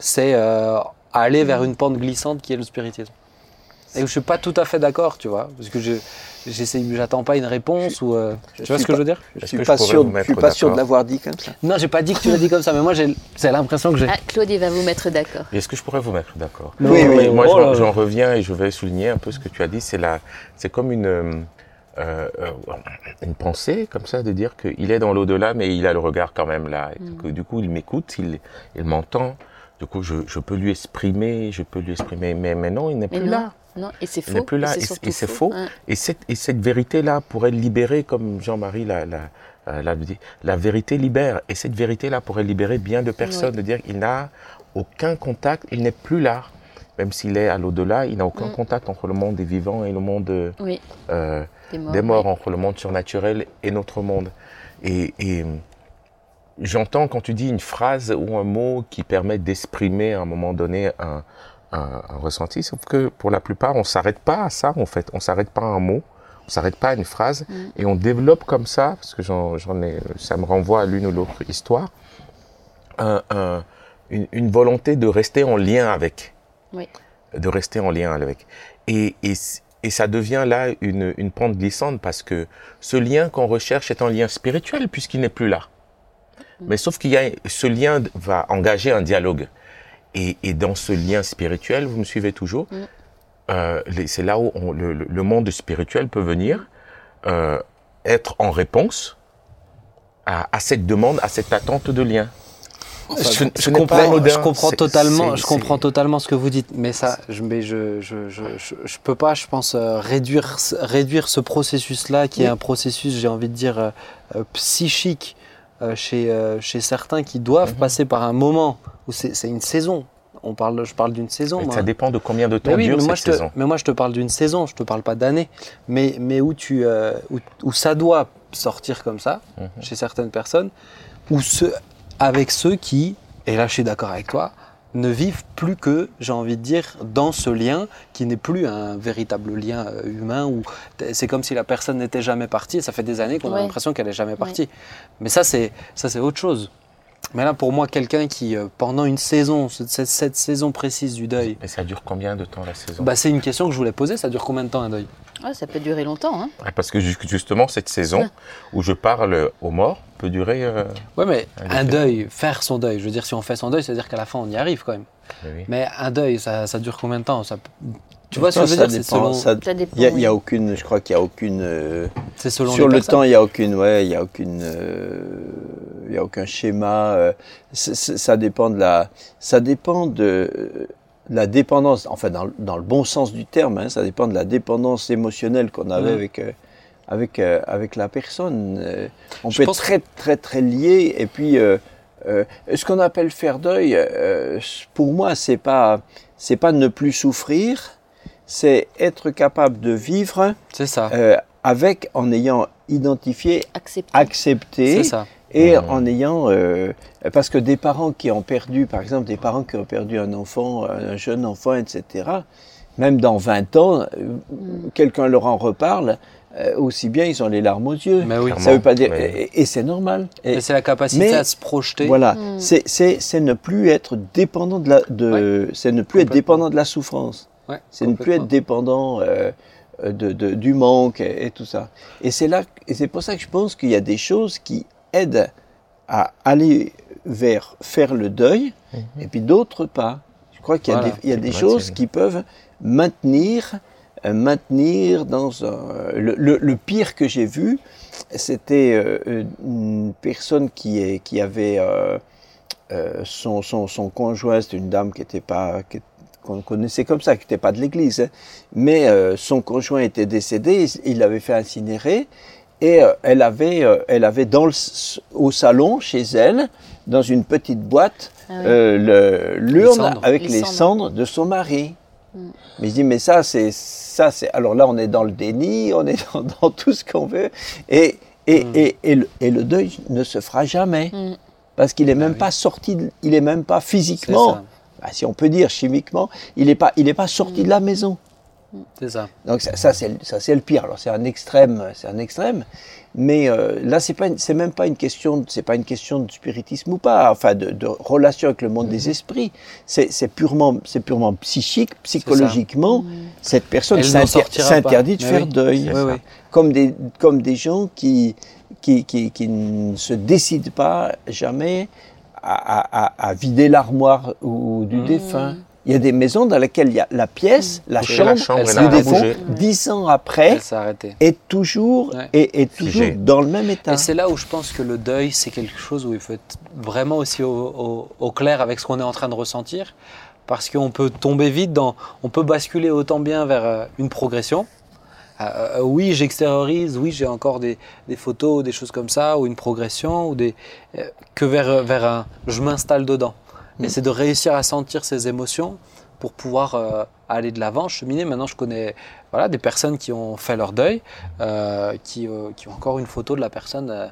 c'est euh, aller vers une pente glissante qui est le spiritisme. Et je suis pas tout à fait d'accord, tu vois, parce que je j'attends pas une réponse ou. euh, tu vois suis ce que je veux dire? Je suis je pas sûr, je suis pas sûr de l'avoir dit comme ça. Non, j'ai pas dit que tu l'as dit comme ça, mais moi j'ai, c'est l'impression que j'ai. Ah, Claude, il va vous mettre d'accord. Est-ce que je pourrais vous mettre d'accord? Oui, oui. Mais moi, oh j'en- reviens et je vais souligner un peu ce que tu as dit. C'est la, c'est comme une, euh, euh, une pensée comme ça de dire qu'il est dans l'au-delà, mais il a le regard quand même là. Et que, du coup, il m'écoute, il, il m'entend. Du coup, je, je peux lui exprimer, je peux lui exprimer. Mais maintenant, il n'est Mais plus non, là. non, et c'est faux. Il n'est plus là, et c'est faux. Hein. Et cette, et cette vérité-là pourrait libérer, comme Jean-Marie l'a, l'a, euh, l'a dit, la vérité libère. Et cette vérité-là pourrait libérer bien de personnes, Oui. de dire qu'il n'a aucun contact, il n'est plus là. Même s'il est à l'au-delà, il n'a aucun Mm. contact entre le monde des vivants et le monde euh, Oui, euh, des morts. des morts, oui. entre le monde surnaturel et notre monde. Et, et, j'entends quand tu dis une phrase ou un mot qui permet d'exprimer à un moment donné un, un- un ressenti, sauf que pour la plupart, on s'arrête pas à ça en fait. On s'arrête pas à un mot, on s'arrête pas à une phrase, Mm. et on développe comme ça, parce que j'en, j'en ai, ça me renvoie à l'une ou l'autre histoire, un- un- une, une volonté de rester en lien avec Oui. de rester en lien avec. Et, et, et ça devient là une, une pente glissante parce que ce lien qu'on recherche est un lien spirituel puisqu'il n'est plus là. Mais sauf qu'il y a ce lien va engager un dialogue. Et, et dans ce lien spirituel, vous me suivez toujours, Mm. euh, c'est là où on- le, monde spirituel peut venir euh, être en réponse à, à cette demande, à cette attente de lien. Je, ce- ce comprends, je totalement, je comprends totalement ce que vous dites, mais ça, je, mais je, je, je, je, je peux pas, je pense, euh, réduire, ce- réduire ce processus-là, qui est un processus, j'ai envie de dire, euh, psychique euh, chez, euh, chez certains qui doivent Mhm. passer par un moment où c'est une saison. On parle, je parle d'une saison. Mais moi. ça dépend de combien de temps Mais oui, dure mais moi, cette je te, saison. mais moi je te parle d'une saison, je te parle pas d'année, mais, mais où, tu, euh, où, où ça doit sortir comme ça, Mhm. chez certaines personnes, ou ceux, avec ceux qui, et là je suis d'accord avec toi, ne vivent plus que, j'ai envie de dire, dans ce lien qui n'est plus un véritable lien euh, humain, où c'est comme si la personne n'était jamais partie, et ça fait des années qu'on a l'impression qu'elle n'est jamais partie. Mais ça c'est, ça, c'est autre chose. Mais là, pour moi, quelqu'un qui, euh, pendant une saison, cette, cette- cette saison précise du deuil, Mais ça dure combien de temps la saison? Bah, c'est une question que je voulais poser. Ça dure combien de temps un deuil? Ah, ça peut durer longtemps. Hein. Ah, Parce que ju- justement, cette saison où je parle aux morts peut durer. euh, Ouais, mais Un deuil, faire son deuil. Je veux dire, si on fait son deuil, c'est-à-dire qu'à la fin, on y arrive quand même. oui. Mais un deuil, ça, ça dure combien de temps ça... Tu vois ce Ça, que je veux ça dire selon, ça-. Il y a, il y a oui. aucune, je crois qu'il n'y a aucune. euh, c'est selon sur les le personnes. temps, il n'y a aucune, ouais, il y a aucune, euh, il y a aucun schéma. euh, ça dépend de la, ça dépend de euh, la dépendance. Enfin, dans, le- dans le bon sens du terme, hein, ça dépend de la dépendance émotionnelle qu'on avait avec. euh, avec, euh, avec la personne. Euh, on Je peut être très, très, très lié. Et puis, euh, euh, ce qu'on appelle faire deuil, euh, pour moi, c'est pas, c'est pas ne plus souffrir, c'est être capable de vivre C'est ça. euh, avec, en ayant identifié, Accepté. accepté, C'est ça. Et Mhm. en ayant, euh, parce que des parents qui ont perdu, par exemple, des parents qui ont perdu un enfant, un jeune enfant, etc., même dans 20 ans, euh, quelqu'un leur en reparle, euh, aussi bien ils ont les larmes aux yeux. Mais oui. Ça veut pas dire, Mais- et, et c'est normal. Et- Et c'est la capacité mais- à se projeter. voilà, Mm. c'est- ne plus être dépendant de la, de, c'est ne plus être dépendant de la souffrance. Ouais, C'est ne plus être dépendant euh, de, de- du manque et, et tout ça. Et c'est là, et c'est pour ça que je pense qu'il y a des choses qui aident à aller vers faire le deuil, et puis d'autres pas. Je crois qu'il y a Voilà, des, il y a des choses qui peuvent maintenir, euh, maintenir dans un, le, le- le pire que j'ai vu, c'était euh, une personne qui, est, qui avait euh, euh, son, son, son conjoint, c'était une dame qui était pas qui- qu'on connaissait comme ça, qui n'était pas de l'église, hein. mais euh, son conjoint était décédé, il l'avait fait incinérer, et euh, elle avait, euh, elle avait dans le, au salon chez elle, dans une petite boîte, Ah oui. euh, l'urne avec Les les, cendres. cendres de son mari. Mm. Mais je dis, mais ça, c'est ça, c'est. Alors là, on est dans le déni, on est dans, dans tout ce qu'on veut, et et, Mm. et, et le, et le deuil ne se fera jamais Mm. parce qu'il est même oui. pas sorti, de- il est même pas physiquement, bah, si on peut dire chimiquement, il n'est pas, il est pas sorti de la maison. C'est ça. Donc ça, ça, c'est le- pire. Alors c'est un extrême, c'est un extrême. Mais euh, là c'est pas, c'est même pas une question, de- c'est pas une question de spiritisme ou pas, enfin de, de relation avec le monde Mhm. des esprits. C'est, purement, c'est purement psychique, psychologiquement. Cette personne s'interdit de faire oui. deuil, Oui, oui. comme des, comme des gens qui, qui, qui, qui ne se décident pas jamais à, à- à- à vider l'armoire ou du Mhm. défunt. Il y a des maisons dans lesquelles il y a la pièce, la Bouger chambre, la chambre, elle dix ans après, Elle s'est arrêtée. est toujours, Ouais. est, est toujours dans le même état. Et c'est là où je pense que le deuil, c'est quelque chose où il faut être vraiment aussi au, au- au clair avec ce qu'on est en train de ressentir. Parce qu'on peut tomber vite dans. On peut basculer autant bien vers euh, une progression. Euh, euh, oui, j'extériorise, oui, j'ai encore des, des photos, des choses comme ça, ou une progression, ou des, euh, que vers, vers un. Je m'installe dedans. Et Mm. c'est de réussir à sentir ces émotions pour pouvoir euh, aller de l'avant, cheminer. Maintenant, je connais voilà, des personnes qui ont fait leur deuil, euh, qui, euh, qui ont encore une photo de la personne euh,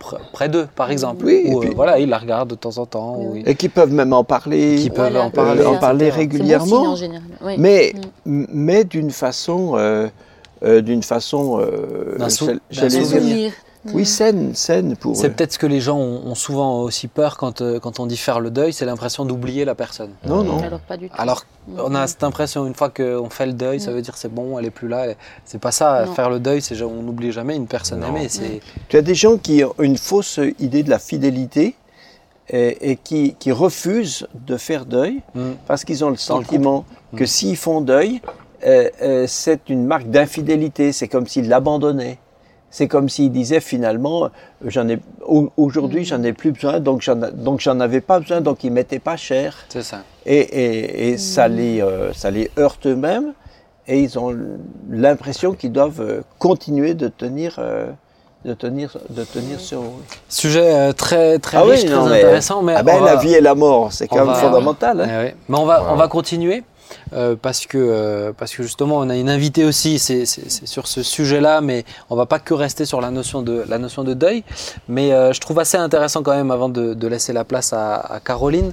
pr- près d'eux, par exemple. Oui, et Ou, euh, puis- voilà, ils la regardent de temps en temps. ou ils- Et qui peuvent même en parler, Qui peuvent Voilà, en parler, en ça, parler c'est bon régulièrement. signe en. Oui. mais, Mm. mais d'une façon, euh, euh, d'une façon, euh, souvenir. Oui, saine, saine pour. C'est peut-être ce que les gens ont, ont souvent aussi peur quand, euh, quand on dit faire le deuil, c'est l'impression d'oublier la personne. Non, non. Alors pas du tout. Alors, on a cette impression, une fois qu'on fait le deuil, ça veut dire c'est bon, elle est plus là. elle- C'est pas ça, Non. faire le deuil, c'est on n'oublie jamais une personne Non. aimée. C'est Tu as des gens qui ont une fausse idée de la fidélité et, et qui, qui refusent de faire deuil Mm. parce qu'ils ont le sentiment que Mm. s'ils font deuil, euh, euh, c'est une marque d'infidélité. C'est comme s'ils l'abandonnaient. C'est comme s'ils disaient finalement, j'en ai au- aujourd'hui j'en ai plus besoin, donc j'en donc j'en avais pas besoin, donc ils mettaient pas cher. c'est ça. Et, et, et ça, les, euh, ça les heurte eux-mêmes et ils ont l'impression qu'ils doivent euh, continuer de tenir, euh, de tenir, de tenir ce rôle. Sujet euh, très très Ah oui, riche, non, très mais- intéressant. Mais Ah ben, on la vie et la mort, c'est quand même va- fondamental. hein. Eh. Mais on va, Wow. on va continuer euh, parce, que, euh, parce que justement, on a une invitée aussi, c'est sur ce sujet-là, mais on va pas que rester sur la notion de, la notion de deuil. Mais euh, je trouve assez intéressant quand même, avant de, de laisser la place à, à Caroline,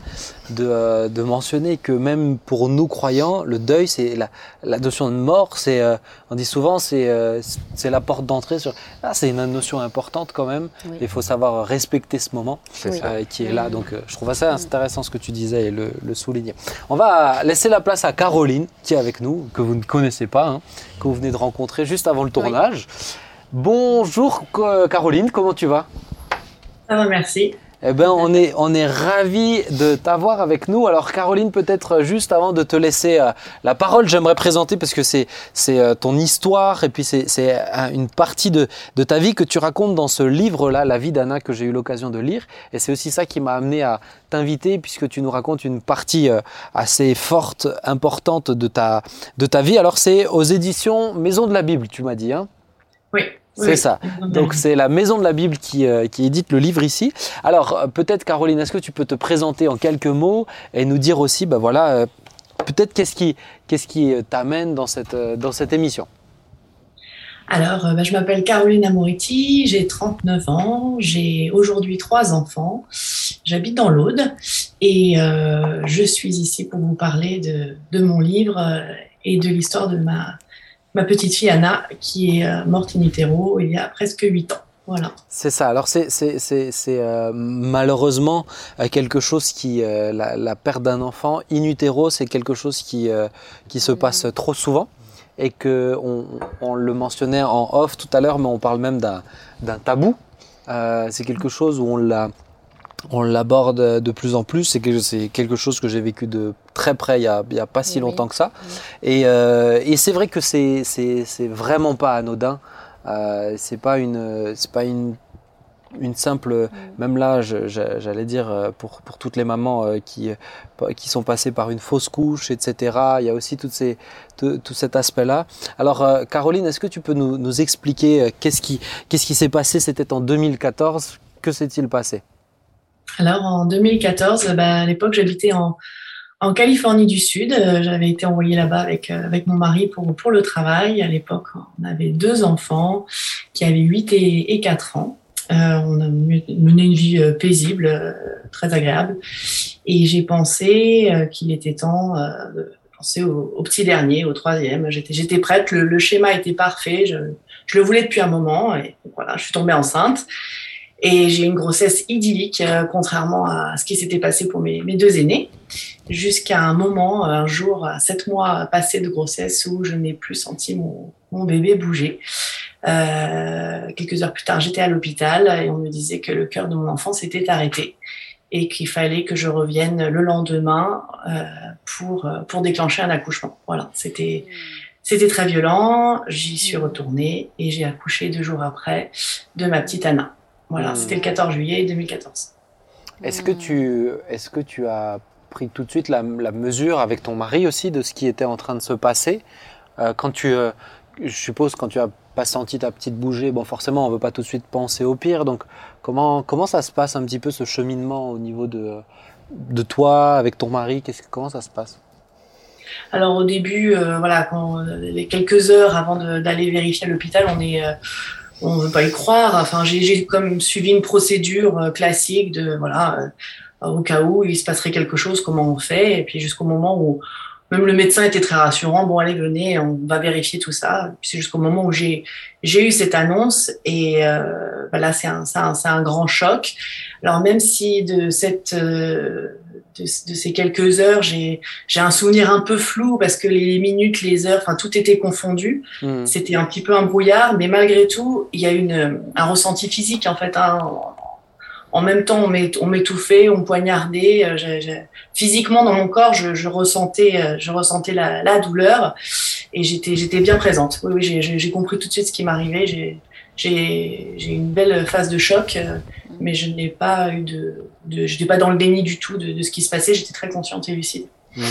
de, euh, de mentionner que même pour nous croyants, le deuil, c'est la, la notion de mort, c'est, euh, on dit souvent, c'est euh, c'est la porte d'entrée. sur. Ah, c'est une notion importante quand même. Oui. Il faut savoir respecter ce moment euh, qui est là. Donc, euh, je trouve assez intéressant ce que tu disais et le, le souligner. On va laisser la place à Caroline, qui est avec nous, que vous ne connaissez pas, hein, que vous venez de rencontrer juste avant le tournage. Bonjour Caroline, comment tu vas? Ça va, merci. Eh ben, on est, on est ravis de t'avoir avec nous. Alors, Caroline, peut-être juste avant de te laisser euh, la parole, j'aimerais présenter, parce que c'est c'est, euh, ton histoire et puis c'est c'est, euh, une partie de, de ta vie que tu racontes dans ce livre-là, La vie d'Anna, que j'ai eu l'occasion de lire. Et c'est aussi ça qui m'a amené à t'inviter, puisque tu nous racontes une partie assez forte, importante de ta, de ta vie. Alors, c'est aux éditions Maison de la Bible, tu m'as dit. Hein? Oui. C'est ça. Donc c'est la Maison de la Bible qui, euh, qui édite le livre ici. Alors euh, peut-être Caroline, est-ce que tu peux te présenter en quelques mots et nous dire aussi, bah voilà, euh, peut-être qu'est-ce qui, qu'est-ce qui t'amène dans cette, dans cette émission? Alors, bah, je m'appelle Caroline Amoriti, j'ai 39 ans, j'ai aujourd'hui trois enfants, j'habite dans l'Aude et euh, je suis ici pour vous parler de, de mon livre et de l'histoire de ma, ma petite fille Anna qui est morte in utero il y a presque 8 ans. Voilà. C'est ça. Alors c'est euh, malheureusement euh, quelque chose qui euh, la, perte d'un enfant in utero, c'est quelque chose qui qui se passe trop souvent et que on, le mentionnait en off tout à l'heure, mais on parle même d'un tabou. c'est quelque chose où on l'a on l'aborde de plus en plus. C'est quelque, chose que j'ai vécu de très près il n'y a, pas si longtemps que ça. Et, et c'est vrai que c'est vraiment pas anodin euh, c'est pas une, c'est pas une, une simple, même là, j'allais dire euh, pour, pour, toutes les mamans euh, qui, qui sont passées par une fausse couche, etc. Il y a aussi toutes ces, tout, cet aspect-là. Alors, Caroline, est-ce que tu peux nous, nous expliquer qu'est-ce qui, qu'est-ce qui s'est passé? C'était en 2014. Que s'est-il passé? Alors, en 2014, bah, à l'époque, j'habitais en, Californie du Sud. Euh, j'avais été envoyée là-bas avec, euh, avec mon mari pour, pour le travail. À l'époque, on avait deux enfants qui avaient 8 et, et 4 ans. Euh, on a mené une vie paisible, très agréable. Et j'ai pensé qu'il était temps de penser au, au, petit dernier, au troisième. J'étais, j'étais prête, le, le, schéma était parfait. Je, je le voulais depuis un moment. Et voilà, je suis tombée enceinte. Et j'ai eu une grossesse idyllique, contrairement à ce qui s'était passé pour mes, deux aînés jusqu'à un moment, un jour, sept mois passés de grossesse, où je n'ai plus senti mon, mon bébé bouger. Euh, quelques heures plus tard, j'étais à l'hôpital et on me disait que le cœur de mon enfant s'était arrêté et qu'il fallait que je revienne le lendemain euh, pour, pour déclencher un accouchement. Voilà, c'était c'était très violent. J'y suis retournée et j'ai accouché deux jours après de ma petite Anna. Voilà, c'était le 14 juillet 2014. Est-ce que tu est-ce que tu as pris tout de suite la, mesure avec ton mari aussi de ce qui était en train de se passer? Euh, quand tu, euh, je suppose, quand tu as pas senti ta petite bouger, bon, forcément, on veut pas tout de suite penser au pire. Donc, comment, comment ça se passe un petit peu ce cheminement au niveau de, de toi, avec ton mari? Comment ça se passe? Alors au début, euh, voilà, quand, les quelques heures avant d'aller vérifier à l'hôpital, on est, on veut pas y croire. Enfin, j'ai comme suivi une procédure classique de voilà, au cas où il se passerait quelque chose, comment on fait, et puis jusqu'au moment où même le médecin était très rassurant, bon allez venez, on va vérifier tout ça. C'est jusqu'au moment où j'ai j'ai eu cette annonce et euh, bah là c'est un un, un, grand choc. Alors même si de cette euh, de, de, ces quelques heures j'ai un souvenir un peu flou parce que les minutes, les heures, enfin tout était confondu. Mmh. C'était un petit peu un brouillard, mais malgré tout il y a une un ressenti physique en fait. Hein, en même temps, on m'étouffait, on poignardait. Euh, physiquement, dans mon corps, je, ressentais, euh, je ressentais la, douleur et j'étais, j'étais bien présente. Oui, oui, j'ai compris tout de suite ce qui m'arrivait. J'ai, une belle phase de choc, euh, mais je n'ai pas eu de, de je n'étais pas dans le déni du tout de, ce qui se passait. J'étais très consciente et lucide. Mmh.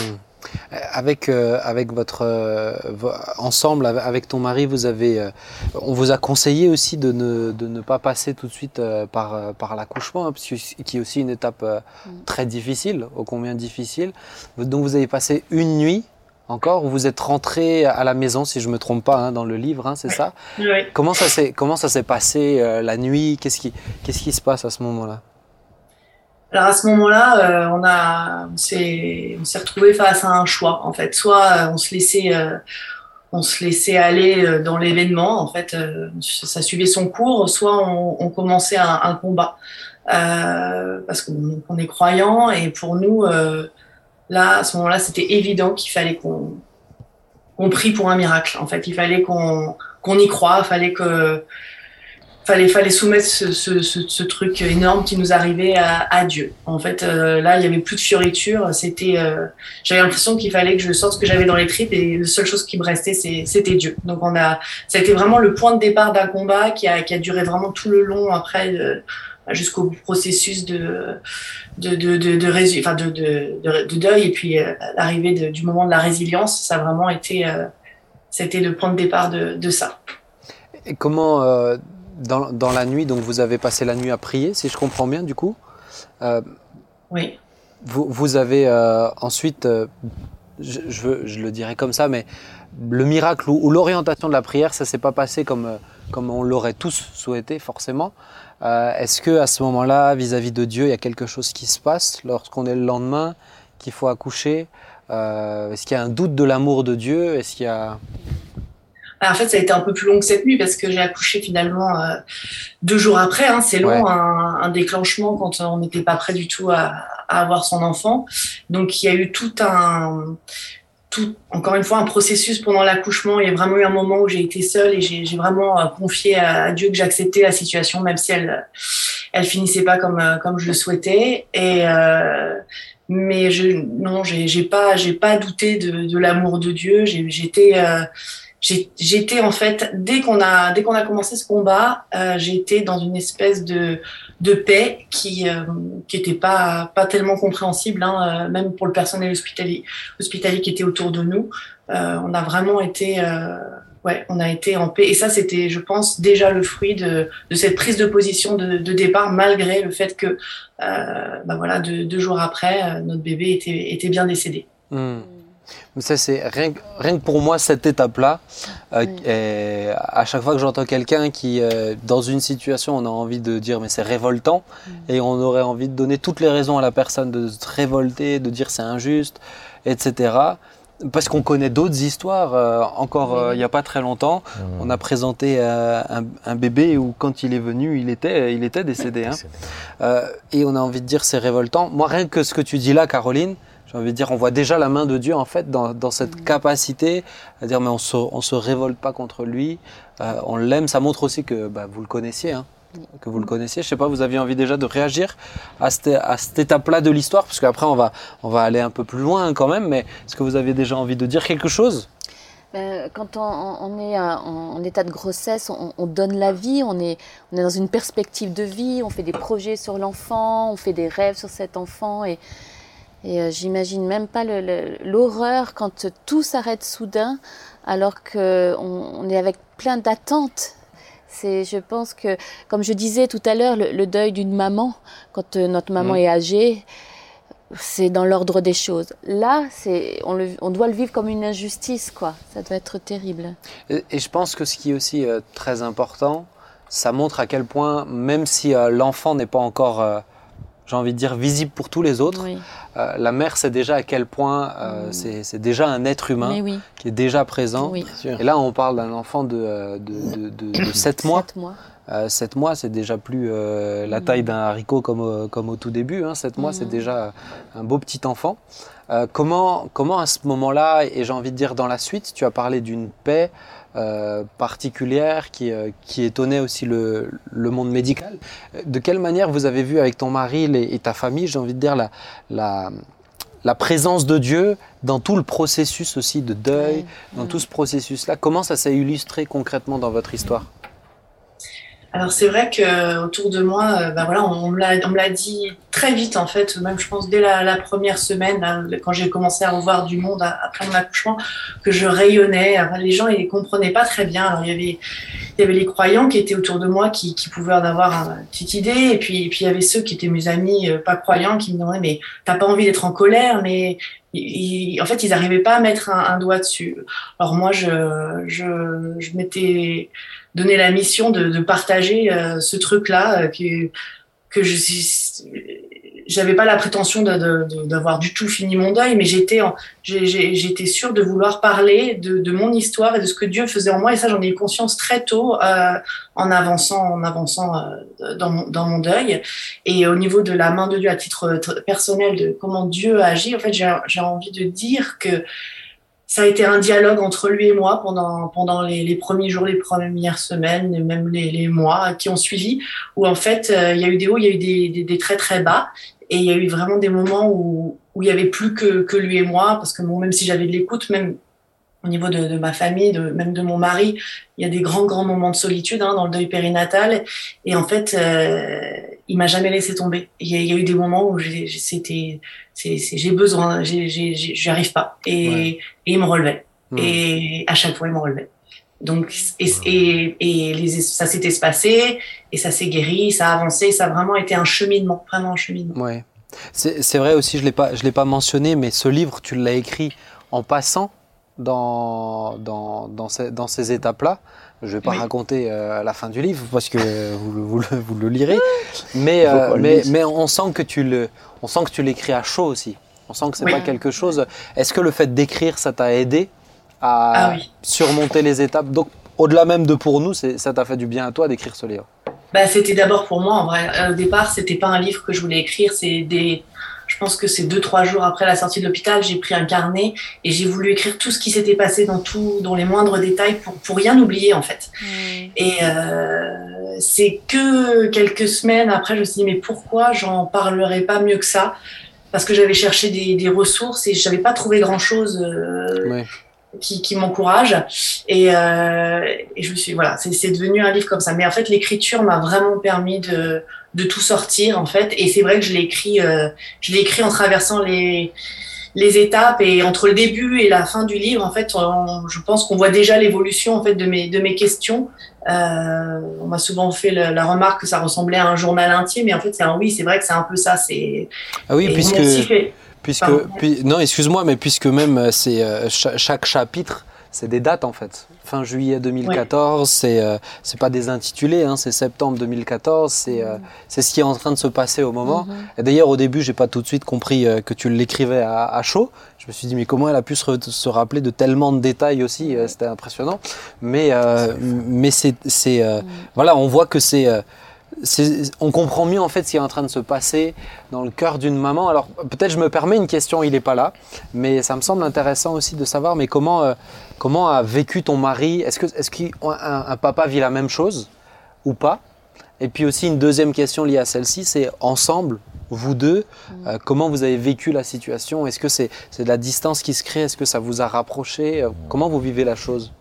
Avec, euh, avec votre euh, ensemble, avec ton mari, vous avez, euh, on vous a conseillé aussi de ne, de ne pas passer tout de suite par, par l'accouchement, hein, qui est aussi une étape mm. très difficile, ô combien difficile. Donc vous avez passé une nuit encore, vous êtes rentré à la maison, si je me trompe pas, hein, dans le livre, hein, c'est ça oui. Comment ça s'est comment ça s'est passé la nuit? Qu'est-ce qui qu'est-ce qui se passe à ce moment-là? Alors à ce moment-là, euh, on a, on s'est, on s'est retrouvé face à un choix en fait. Soit euh, on se laissait, euh, on se laissait aller dans l'événement, en fait, ça suivait son cours. Soit on, on commençait un, un combat parce qu'on on est croyant et pour nous, là à ce moment-là, c'était évident qu'il fallait qu'on, prie pour un miracle. En fait, il fallait qu'on, y croit, fallait que fallait soumettre ce, truc énorme qui nous arrivait à, Dieu. En fait, euh, là, il y avait plus de fioritures. C'était, euh, j'avais l'impression qu'il fallait que je sorte ce que j'avais dans les tripes et la seule chose qui me restait, c'était Dieu. Donc ça a été vraiment le point de départ d'un combat qui a, qui a duré vraiment tout le long après. Euh, jusqu'au processus de de de de, de, enfin de, de, de, deuil et puis l'arrivée du moment de la résilience ça a vraiment été c'était le point de départ de, de ça et comment dans, dans, la nuit, donc vous avez passé la nuit à prier, si je comprends bien, du coup. Euh, oui. Vous, vous avez euh, ensuite, euh, je, je, je, le dirais comme ça, mais le miracle ou, l'orientation de la prière, ça s'est pas passé comme, comme on l'aurait tous souhaité, forcément. Est-ce que à ce moment-là, vis-à-vis de Dieu, il y a quelque chose qui se passe lorsqu'on est le lendemain, qu'il faut accoucher? Est-ce qu'il y a un doute de l'amour de Dieu? Est-ce qu'il y a en fait, ça a été un peu plus long que cette nuit parce que j'ai accouché finalement euh, deux jours après. Hein, c'est long, un, un, déclenchement quand on n'était pas prêt du tout à, à, avoir son enfant. Donc, il y a eu tout un, tout, encore une fois, un processus pendant l'accouchement. Il y a vraiment eu un moment où j'ai été seule et j'ai vraiment euh, confié à, Dieu que j'acceptais la situation, même si elle, elle finissait pas comme euh, comme je le souhaitais. Et euh, mais je, non, j'ai pas, j'ai pas douté de, de l'amour de Dieu. J'étais euh, j'étais en fait dès qu'on a dès qu'on a commencé ce combat, euh, j'étais dans une espèce de de paix qui euh, qui était pas pas tellement compréhensible, hein, euh, même pour le personnel hospitalier hospitalier qui était autour de nous. Euh, on a vraiment été ouais, on a été en paix et ça c'était, je pense, déjà le fruit de de cette prise de position de, de départ, malgré le fait que bah voilà deux, deux jours après notre bébé était était bien décédé. Mmh. Ça, c'est rien, rien, que pour moi, cette étape-là, euh, à chaque fois que j'entends quelqu'un qui, euh, dans une situation, on a envie de dire mais c'est révoltant, mm. et on aurait envie de donner toutes les raisons à la personne de se révolter, de dire c'est injuste, etc. Parce qu'on connaît d'autres histoires. Euh, encore il n'y a pas très longtemps, mm. on a présenté un, un, bébé où quand il est venu, il était, il était décédé. Hein. et on a envie de dire c'est révoltant. Moi, rien que ce que tu dis là, Caroline, j'ai envie de dire, on voit déjà la main de Dieu en fait dans, dans cette mm. capacité à dire mais on se, on se révolte pas contre lui, euh, on l'aime. Ça montre aussi que bah, vous le connaissiez, hein, que vous le connaissiez. Je sais pas, vous aviez envie déjà de réagir à cette, à cette étape-là de l'histoire, parce qu'après on va, on va aller un peu plus loin quand même. Mais est-ce que vous aviez déjà envie de dire quelque chose? Ben, quand on, est en, état de grossesse, on, on, donne la vie, on est, on est dans une perspective de vie, on fait des projets sur l'enfant, on fait des rêves sur cet enfant et, et euh, j'imagine même pas l'horreur quand tout s'arrête soudain, alors qu'on on est avec plein d'attentes. C'est, je pense que, comme je disais tout à l'heure, le, deuil d'une maman, quand euh, notre maman mmh. est âgée, c'est dans l'ordre des choses. Là, c'est, on, on, doit le vivre comme une injustice, quoi. Ça doit être terrible. Et, je pense que ce qui est aussi euh, très important, ça montre à quel point, même si l'enfant n'est pas encore j'ai envie de dire, visible pour tous les autres. Euh, la mère sait déjà à quel point euh, mm. c'est déjà un être humain qui est déjà présent. Et là, on parle d'un enfant de, euh, de, de, de, 7 mois. 7 mois. 7 mois, c'est déjà plus la taille mm. d'un haricot comme, comme au tout début. Hein. 7 mois, c'est mm. déjà un beau petit enfant. comment, comment à ce moment-là, et j'ai envie de dire dans la suite, tu as parlé d'une paix, euh, particulière qui, euh, qui, étonnait aussi le, le, monde médical. De quelle manière vous avez vu avec ton mari et ta famille, j'ai envie de dire, la, la, la, présence de Dieu dans tout le processus aussi de deuil, dans tout ce processus-là? Comment ça s'est illustré concrètement dans votre histoire? Alors c'est vrai que autour de moi, euh, bah voilà, on, me l'a dit très vite en fait, même je pense dès la, première semaine, quand j'ai commencé à revoir du monde après mon accouchement, que je rayonnais. les gens ils comprenaient pas très bien. Alors il y avait il y avait les croyants qui étaient autour de moi qui, qui pouvaient en avoir une petite idée, et puis il y avait ceux qui étaient mes amis euh, pas croyants qui me demandaient mais t'as pas envie d'être en colère, mais en fait, ils n'arrivaient pas à mettre un, un, doigt dessus. Alors moi, je, je, je m'étais donné la mission de, partager euh, ce truc-là euh, que, que je j'avais pas la prétention d'avoir du tout fini mon deuil, mais j'étais j'étais sûre de vouloir parler de, mon histoire et de ce que Dieu faisait en moi. Et ça, j'en ai eu conscience très tôt euh, en avançant, en avançant dans, mon, dans mon deuil. Et au niveau de la main de Dieu à titre personnel, de comment Dieu agit, en fait, j'ai envie de dire que ça a été un dialogue entre lui et moi pendant, pendant les, premiers jours, les premières semaines, et même les, les, mois qui ont suivi, où en fait, euh, il y a eu des hauts, il y a eu des, des, des, très très bas, et il y a eu vraiment des moments où, où il y avait plus que, que lui et moi, parce que bon, même si j'avais de l'écoute, même au niveau de, de, ma famille, de, même de mon mari, il y a des grands, grands moments de solitude hein, dans le deuil périnatal. Et en fait, euh, il m'a jamais laissé tomber. Il y, a, il y, a, eu des moments où c'était, j'ai besoin, j'y arrive pas. Et, et, il me relevait. Mmh. Et à chaque fois, il me relevait. Donc, et, et, et les, ça s'est espacé, et ça s'est guéri, ça a avancé, ça a vraiment été un cheminement, vraiment un cheminement. Ouais. C'est vrai aussi, je l'ai pas, je l'ai pas mentionné, mais ce livre, tu l'as écrit en passant dans, dans, dans, ces, dans ces étapes-là. Je ne vais pas raconter euh, la fin du livre parce que vous, vous, le, vous le, lirez, mais, euh, mais, mais, on sent que tu le, on sent que tu l'écris à chaud aussi. On sent que c'est pas quelque chose. Est-ce que le fait d'écrire, ça t'a aidé à Ah oui. surmonter les étapes? Donc, au-delà même de pour nous, ça t'a fait du bien à toi d'écrire ce livre? Bah, c'était d'abord pour moi, en vrai. Euh, Au départ, c'était pas un livre que je voulais écrire. C'est des. Je pense que c'est deux, trois jours après la sortie de l'hôpital, j'ai pris un carnet et j'ai voulu écrire tout ce qui s'était passé dans tout, dans les moindres détails pour, pour rien oublier, en fait. Et euh, c'est que quelques semaines après, je me suis dit, mais pourquoi j'en parlerai pas mieux que ça? Parce que j'avais cherché des, des ressources et j'avais pas trouvé grand-chose euh, Ouais. Qui, qui m'encourage. Et, euh, et je me suis, voilà, c'est devenu un livre comme ça. Mais en fait, l'écriture m'a vraiment permis de, de tout sortir, en fait. Et c'est vrai que je l'ai écrit, euh, je l'ai écrit en traversant les les étapes et entre le début et la fin du livre, en fait, on- je pense qu'on voit déjà l'évolution en fait de mes de mes questions. Euh, on m'a souvent fait le- la remarque que ça ressemblait à un journal intime, et en fait, c'est un oui, c'est vrai que c'est un peu ça. C'est Ah oui, puisque, puisque puis- non, excuse-moi, mais puisque même euh, c'est euh, cha- chaque chapitre, c'est des dates en fait. Fin juillet 2014, c'est euh, c'est pas des intitulés, hein, c'est septembre 2014, c'est euh, c'est ce qui est en train de se passer au moment. Mhm. Et d'ailleurs, au début, j'ai pas tout de suite compris euh, que tu l'écrivais à, à chaud. Je me suis dit, mais comment elle a pu se, se rappeler de tellement de détails aussi C'était impressionnant. Mais, mais c'est, c'est, euh, voilà, on voit que c'est- on comprend mieux en fait ce qui est en train de se passer dans le cœur d'une maman. Alors peut-être je me permets une question, il n'est pas là, mais ça me semble intéressant aussi de savoir, mais comment, euh, comment a vécu ton mari? Est-ce que, est-ce qu'un un papa vit la même chose ou pas? Et puis aussi une deuxième question liée à celle-ci, c'est ensemble, vous deux, euh, comment vous avez vécu la situation? Est-ce que c'est c'est de la distance qui se crée? Est-ce que ça vous a rapproché? Euh, Comment vous vivez la chose?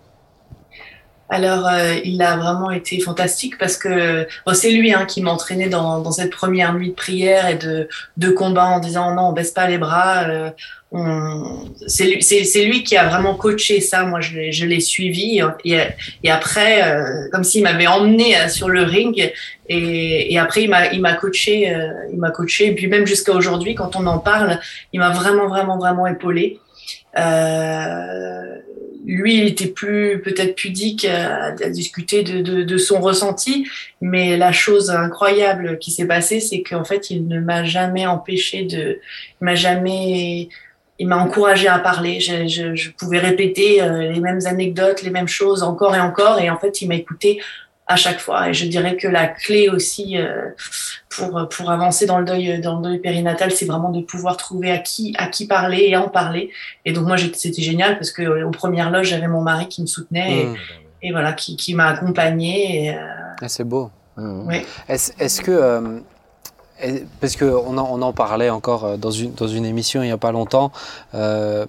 Alors, euh, il a vraiment été fantastique parce que bon, c'est lui hein, qui m'entraînait dans, dans cette première nuit de prière et de, de combat en disant non, on baisse pas les bras. euh, on- c'est lui, lui qui a vraiment coaché ça. Moi, je, l'ai- suivi et, après, euh, comme s'il m'avait emmené euh, sur le ring et, et après il m'a il m'a coaché, euh, il m'a coaché. Et puis même jusqu'à aujourd'hui, quand on en parle, il m'a vraiment, vraiment, vraiment épaulé. Euh, lui, il était plus peut-être pudique à, discuter de, de, de son ressenti, mais la chose incroyable qui s'est passée, c'est qu'en fait, il ne m'a jamais empêché de, il m'a jamais, il m'a encouragé à parler. Je, je, je pouvais répéter euh, les mêmes anecdotes, les mêmes choses encore et encore, et en fait, il m'a écouté à chaque fois. Et je dirais que la clé aussi euh, pour pour avancer dans le deuil dans le deuil périnatal, c'est vraiment de pouvoir trouver à qui à qui parler et en parler. Et donc moi, c'était génial parce que euh, aux premières loges, j'avais mon mari qui me soutenait Mmh. et, et voilà, qui, qui m'a accompagné. Et, euh, Ah, C'est beau. Oui. Est-ce est-ce que. euh, parce qu'on en, on en parlait encore dans une, dans une émission il n'y a pas longtemps, euh,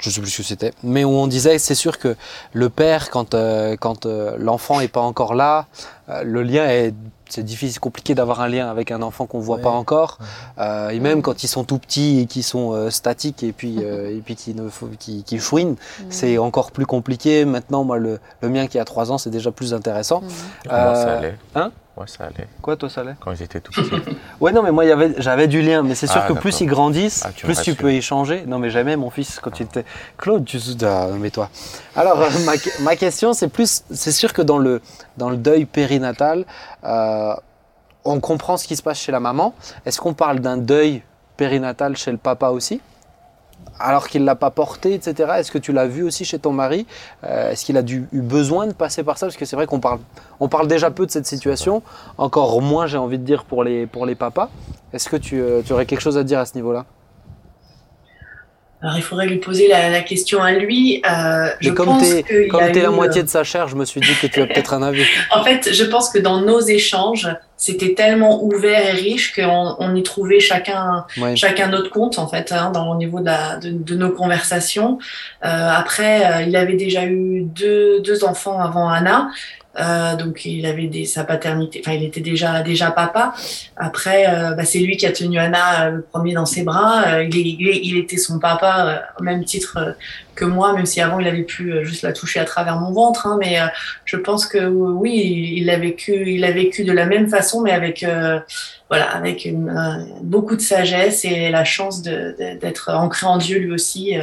je ne sais plus ce que c'était, mais où on disait c'est sûr que le père, quand, euh, quand euh, l'enfant n'est pas encore là, euh, le lien est. C'est difficile, compliqué d'avoir un lien avec un enfant qu'on ne voit Ouais. pas encore. Euh, et même quand ils sont tout petits et qui sont euh, statiques et puis, euh, et puis qui, ne, qui, qui chouinent, c'est encore plus compliqué. Maintenant, moi, le, le mien qui a 3 ans, c'est déjà plus intéressant. Moi, ça allait? hein? Moi, ça allait. Quoi, toi, ça l'est Quand j'étais tout petit. Ouais, non, mais moi, j'avais du lien. Mais c'est sûr Ah, que plus ils grandissent, Ah, tu plus tu peux échanger. Non, mais j'aimais mon fils quand il était. Claude, tu. Ah, mais toi. Alors, euh, ma, ma question, c'est plus. C'est sûr que dans le, dans le deuil périnatal, euh, on comprend ce qui se passe chez la maman. Est-ce qu'on parle d'un deuil périnatal chez le papa aussi? Alors qu'il ne l'a pas porté, etc. Est-ce que tu l'as vu aussi chez ton mari? Euh, Est-ce qu'il a dû, eu besoin de passer par ça? Parce que c'est vrai qu'on parle, on parle déjà peu de cette situation, encore moins, j'ai envie de dire, pour les, pour les papas. Est-ce que tu, euh, tu aurais quelque chose à dire à ce niveau-là? Alors il faudrait lui poser la, la question à lui. Euh, je comme pense tu qu'il comme es la eu, moitié euh, de sa chair, je me suis dit que tu as peut-être un avis. En fait, je pense que dans nos échanges, c'était tellement ouvert et riche qu'on on y trouvait chacun chacun notre compte en fait hein, dans au niveau de, la, de, de nos conversations. Euh, après, euh, il avait déjà eu deux, deux enfants avant Anna. Euh, donc il avait des, sa paternité, enfin il était déjà déjà papa. Après, euh, bah, c'est lui qui a tenu Anna euh, le premier dans ses bras. Il, il, il était son papa au même titre que moi, même si avant il avait pu juste la toucher à travers mon ventre. Hein, mais je pense que oui, il l'a vécu, il l'a vécu de la même façon, mais avec voilà, avec une, beaucoup de sagesse et la chance d'être ancré en Dieu lui aussi.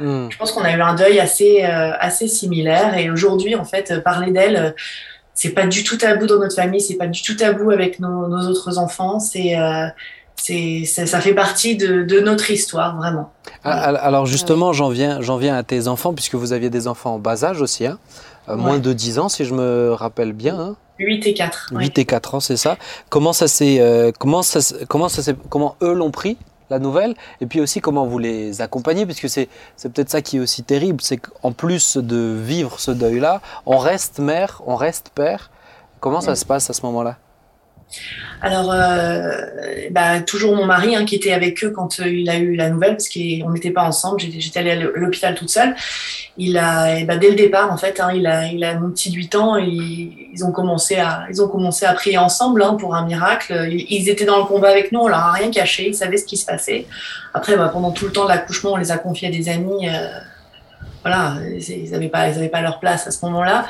Hmm. Je pense qu'on a eu un deuil assez euh, assez similaire et aujourd'hui en fait parler d'elle euh, c'est pas du tout tabou dans notre famille, c'est pas du tout tabou avec nos, nos autres enfants, c'est euh, c'est, ça, fait partie de, de notre histoire, vraiment. Ah, alors justement, j'en viens, j'en viens à tes enfants, puisque vous aviez des enfants en bas âge aussi, hein euh, moins de 10 ans, si je me rappelle bien. Hein 8 et 4. 8 et 4 ans, c'est ça. Comment ça s'est, euh, comment ça, comment ça comment eux l'ont pris? La nouvelle et puis aussi comment vous les accompagnez puisque c'est c'est peut-être ça qui est aussi terrible c'est qu'en plus de vivre ce deuil là on reste mère on reste père. Comment ça se passe à ce moment-là? Alors, euh, bah, toujours mon mari hein, qui était avec eux quand euh, il a eu la nouvelle, parce qu'on n'était pas ensemble, j'étais allée à l'hôpital toute seule. Il a, bah, dès le départ, en fait, hein, il, a, mon petit 8 ans, ils, ont commencé à, ils ont commencé à prier ensemble hein, pour un miracle. Ils, étaient dans le combat avec nous, on leur a rien caché, ils savaient ce qui se passait. Après, bah, pendant tout le temps de l'accouchement, on les a confiés à des amis. Euh, voilà, ils n'avaient pas, ils avaient pas leur place à ce moment-là.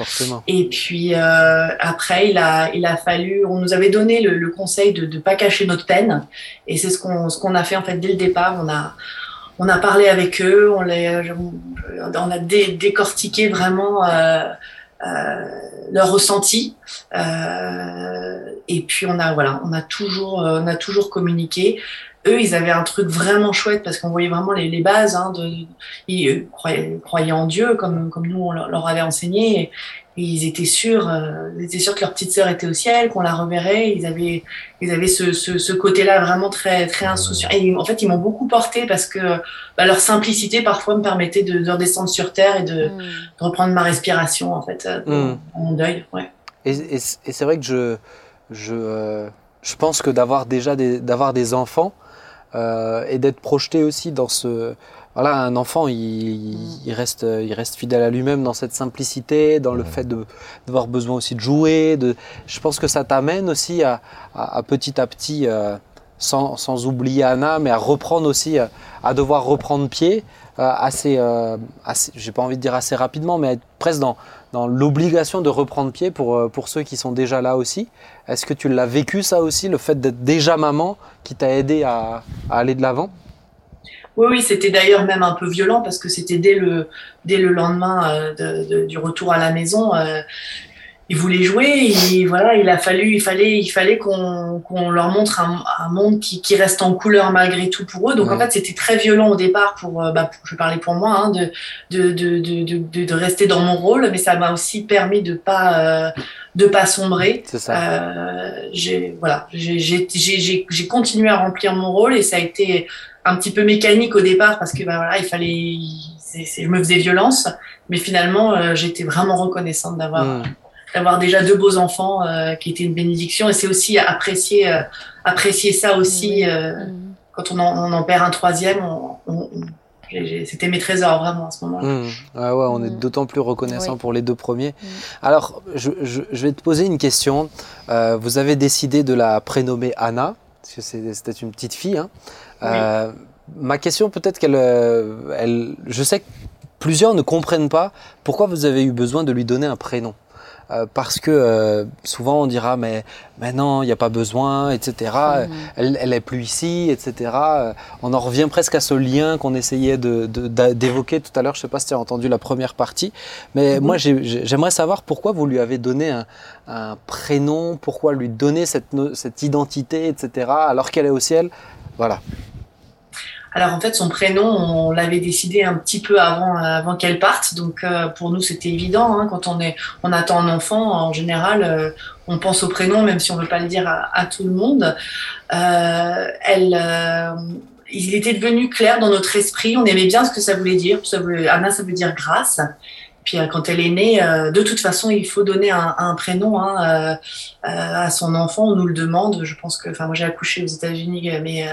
Et puis euh, après, il a, il a fallu, on nous avait donné le, le conseil de ne pas cacher notre peine, et c'est ce qu'on, ce qu'on a fait en fait dès le départ. On a, on a parlé avec eux, on les, on a décortiqué vraiment. Euh, euh, leur ressenti euh, et puis on a voilà on a toujours on a toujours communiqué eux, ils avaient un truc vraiment chouette parce qu'on voyait vraiment les, les bases. Hein, de, ils croyaient, en Dieu comme, comme nous on leur avait enseigné. Et, ils étaient sûrs, euh, ils étaient sûrs que leur petite sœur était au ciel, qu'on la reverrait. Ils avaient, ils avaient ce, ce, ce côté-là vraiment très, très insouciant. Et en fait, ils m'ont beaucoup porté parce que bah, leur simplicité parfois me permettait de, de, redescendre sur terre et de, mm. de, reprendre ma respiration en fait, euh, mm. dans mon deuil. Ouais. Et, et, et c'est vrai que je, je, euh, je pense que d'avoir déjà des, d'avoir des enfants, euh, et d'être projeté aussi dans ce voilà un enfant il, il reste il reste fidèle à lui-même dans cette simplicité dans le fait de d'avoir besoin aussi de jouer de je pense que ça t'amène aussi à, à, petit à petit euh, sans, sans, oublier Anna mais à reprendre aussi à, à devoir reprendre pied euh, assez, euh, assez j'ai pas envie de dire assez rapidement mais être presque dans dans l'obligation de reprendre pied pour, euh, pour ceux qui sont déjà là aussi. Est-ce que tu l'as vécu ça aussi, le fait d'être déjà maman qui t'a aidé à, aller de l'avant? Oui, oui, c'était d'ailleurs même un peu violent parce que c'était dès le, dès le lendemain euh, du retour à la maison. Euh, ils voulaient jouer et voilà il a fallu il fallait il fallait qu'on qu'on leur montre un, un monde qui, qui, reste en couleur malgré tout pour eux. Donc en fait c'était très violent au départ pour, euh, bah, je parlais pour moi hein, de, de, de, de, de, rester dans mon rôle mais ça m'a aussi permis de pas euh, de pas sombrer. C'est ça. Euh, j'ai voilà j'ai continué à remplir mon rôle et ça a été un petit peu mécanique au départ parce que bah, voilà il fallait je me faisais violence mais finalement euh, j'étais vraiment reconnaissante d'avoir mmh d'avoir déjà deux beaux enfants euh, qui étaient une bénédiction. Et c'est aussi apprécier, euh, apprécier ça aussi. Euh, quand on en, on en, perd un troisième, on, on, c'était mes trésors vraiment à ce moment-là. Mmh. Ah ouais, on est mmh. d'autant plus reconnaissant oui. pour les deux premiers. Mmh. Alors, je, je, je, vais te poser une question. Euh, vous avez décidé de la prénommer Anna, parce que c'était une petite fille. Hein. Euh, ma question, peut-être qu'elle, elle, je sais que plusieurs ne comprennent pas pourquoi vous avez eu besoin de lui donner un prénom. Euh, parce que euh, souvent on dira mais, mais non, il n'y a pas besoin, etc. Mmh. Elle, elle est plus ici, etc. Euh, on en revient presque à ce lien qu'on essayait d'évoquer de, de, tout à l'heure. Je ne sais pas si tu as entendu la première partie, mais mmh. moi j'aimerais savoir pourquoi vous lui avez donné un, un prénom, pourquoi lui donner cette, cette identité, etc. Alors qu'elle est au ciel. Voilà. Alors en fait, son prénom, on l'avait décidé un petit peu avant, avant qu'elle parte. Donc euh, pour nous, c'était évident. Hein, quand on est, on attend un enfant, en général, euh, on pense au prénom, même si on veut pas le dire à, à tout le monde. Euh, elle, euh, il était devenu clair dans notre esprit. On aimait bien ce que ça voulait dire. Ça voulait, Anna, ça veut dire grâce. Puis euh, quand elle est née, euh, de toute façon, il faut donner un, un prénom hein, euh, à son enfant. On nous le demande. Je pense que, enfin, moi j'ai accouché aux États-Unis, mais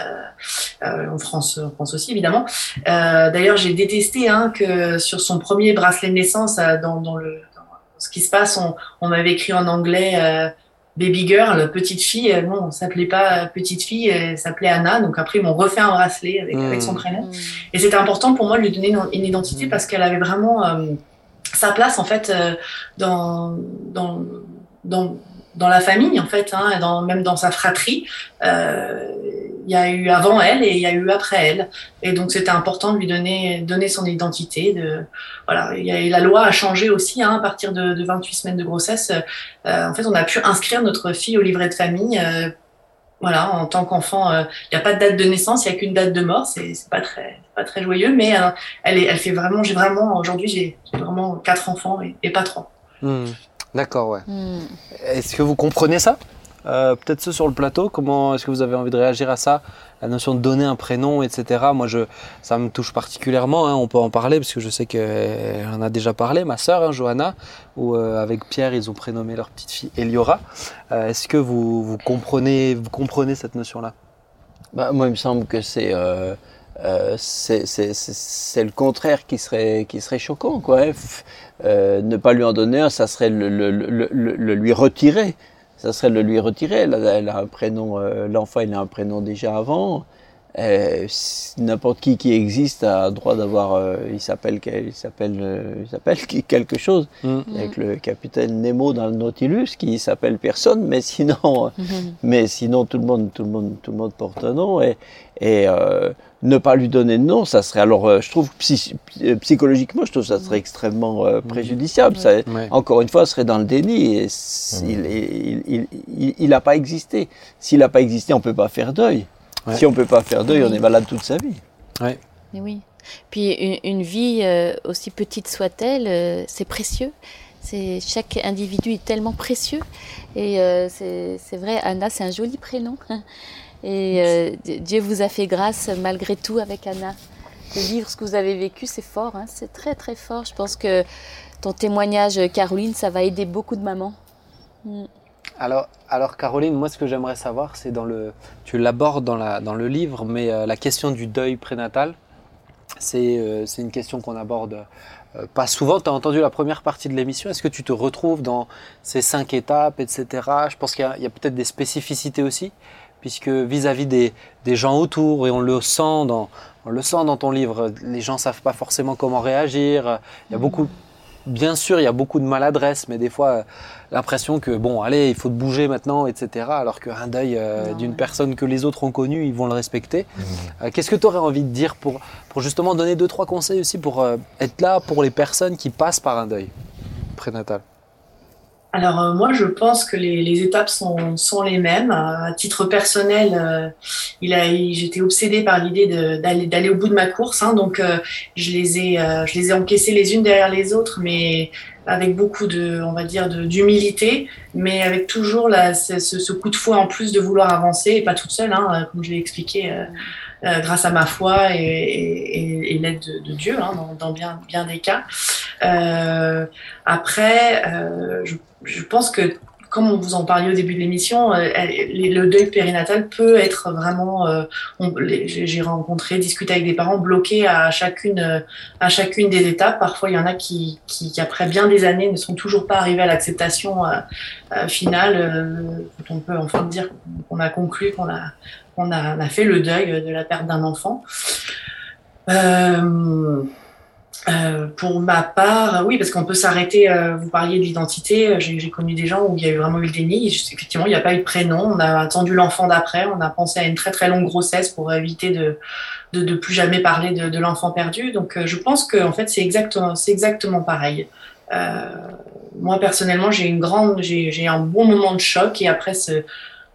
en France, en France aussi évidemment. D'ailleurs, j'ai détesté hein, que sur son premier bracelet de naissance, dans, dans, le, dans ce qui se passe, on, on m'avait écrit en anglais. Baby girl, petite fille, non, on s'appelait pas petite fille, elle s'appelait Anna. Donc après, ils m'ont refait un bracelet avec, mmh. avec son prénom. Mmh. Et c'était important pour moi de lui donner une, une identité mmh. parce qu'elle avait vraiment euh, sa place en fait euh, dans, dans, dans, la famille en fait, hein, dans, même dans sa fratrie. Euh, il y a eu avant elle et il y a eu après elle. Et donc c'était important de lui donner, donner son identité. De, voilà, il y a, la loi a changé aussi hein, à partir de, de 28 semaines de grossesse. Euh, en fait, on a pu inscrire notre fille au livret de famille. Euh, voilà, en tant qu'enfant, il n'y a pas de date de naissance, il n'y a qu'une date de mort. C'est pas très, pas très joyeux, mais elle, est, elle fait vraiment, j'ai vraiment, aujourd'hui, j'ai vraiment quatre enfants et, pas trois. Hmm. D'accord, ouais. Hmm. Est-ce que vous comprenez ça? Euh, peut-être ceux sur le plateau, comment est-ce que vous avez envie de réagir à ça? La notion de donner un prénom, etc. Moi, ça me touche particulièrement. Hein, on peut en parler parce que je sais qu'elle en a déjà parlé. Ma sœur, hein, Johanna, ou euh, avec Pierre, ils ont prénommé leur petite fille Eliora. Euh, est-ce que vous, comprenez, cette notion-là? Bah, Moi, il me semble que c'est le contraire qui serait, qui serait choquant. Quoi. ne pas lui en donner un, ça serait le lui retirer ça serait de lui retirer. Elle a, un prénom, euh, l'enfant il a un prénom déjà avant. Euh, n'importe qui qui existe a droit d'avoir. Euh, il s'appelle, il s'appelle, il s'appelle quelque chose. Mm. Avec le capitaine Nemo dans le Nautilus, qui s'appelle personne, mais sinon, mais sinon tout le monde, tout le monde, tout le monde porte un nom et, et ne pas lui donner de nom, ça serait alors, euh, je trouve euh, psychologiquement, je trouve ça serait extrêmement euh, préjudiciable. Ça, Encore une fois, ce serait dans le déni. Et il n'a pas existé. S'il n'a pas existé, on peut pas faire deuil. Si on peut pas faire deuil, on est malade toute sa vie. Mais oui. Puis une, vie, aussi petite soit-elle, c'est précieux. C'est chaque individu est tellement précieux. Et c'est vrai, Anna, c'est un joli prénom. Et euh, Dieu vous a fait grâce malgré tout avec Anna. De vivre ce que vous avez vécu, c'est fort, hein. c'est très très fort. Je pense que ton témoignage, Caroline, ça va aider beaucoup de mamans. Mm. Alors, Caroline, moi ce que j'aimerais savoir, c'est dans le, tu l'abordes dans, la, dans le livre, mais euh, la question du deuil prénatal, c'est euh, une question qu'on aborde pas souvent. Tu as entendu la première partie de l'émission. Est-ce que tu te retrouves dans ces cinq étapes, etc. Je pense qu'il y a, peut-être des spécificités aussi puisque vis-à-vis des, gens autour, et on le sent dans, on le sent dans ton livre, les gens savent pas forcément comment réagir. Il y a beaucoup, bien sûr, il y a beaucoup de maladresse, mais des fois, l'impression que bon, allez, il faut te bouger maintenant, etc. Alors qu'un deuil euh, d'une personne que les autres ont connue, ils vont le respecter. Mmh. Euh, qu'est-ce que tu aurais envie de dire pour, pour justement donner deux, trois conseils aussi pour euh, être là pour les personnes qui passent par un deuil prénatal? Alors euh, moi je pense que les, les étapes sont, sont, les mêmes. À titre personnel, euh, il a, j'étais obsédée par l'idée d'aller, au bout de ma course, hein, donc euh, je les ai, je les ai encaissées les unes derrière les autres, mais avec beaucoup de, on va dire, d'humilité, mais avec toujours ce, ce, coup de foi en plus de vouloir avancer et pas toute seule, hein, comme je l'ai expliqué. Grâce à ma foi et, l'aide de, Dieu hein, dans, bien, des cas. Euh, après, euh, je pense que comme on vous en parlait au début de l'émission, euh, le deuil périnatal peut être vraiment. Euh, j'ai rencontré, discuté avec des parents bloqués à chacune, euh, à chacune des étapes. Parfois, il y en a qui, qui, après bien des années, ne sont toujours pas arrivés à l'acceptation finale. on peut enfin dire qu'on a conclu qu'on a, qu'on a, fait le deuil de la perte d'un enfant. Euh, euh, pour ma part, oui, parce qu'on peut s'arrêter. Euh, vous parliez de l'identité. J'ai connu des gens où il y a eu vraiment eu le déni. Effectivement, il n'y a pas eu de prénom. On a attendu l'enfant d'après. On a pensé à une très très longue grossesse pour éviter de de, plus jamais parler de, l'enfant perdu. Donc, je pense que en fait, c'est exactement exactement pareil. moi personnellement, j'ai une j'ai un bon moment de choc et après ce,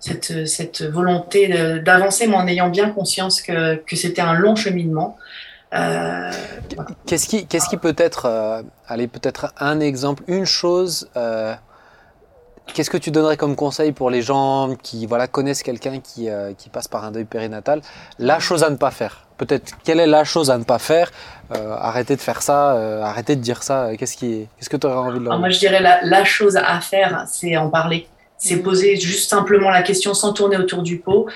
cette, cette volonté d'avancer, mais en ayant bien conscience que, que c'était un long cheminement. Euh, qu'est-ce qui, qu'est-ce qui peut être, euh, allez, peut-être un exemple, une chose, euh, qu'est-ce que tu donnerais comme conseil pour les gens qui voilà, connaissent quelqu'un qui, qui passe par un deuil périnatal? La chose à ne pas faire Peut-être, quelle est la chose à ne pas faire? Arrêtez de faire ça, arrêtez de dire ça. Qu'est-ce, qui, qu'est-ce que tu aurais envie de leur dire Moi, je dirais la, la chose à faire, c'est en parler. C'est poser juste simplement la question sans tourner autour du pot.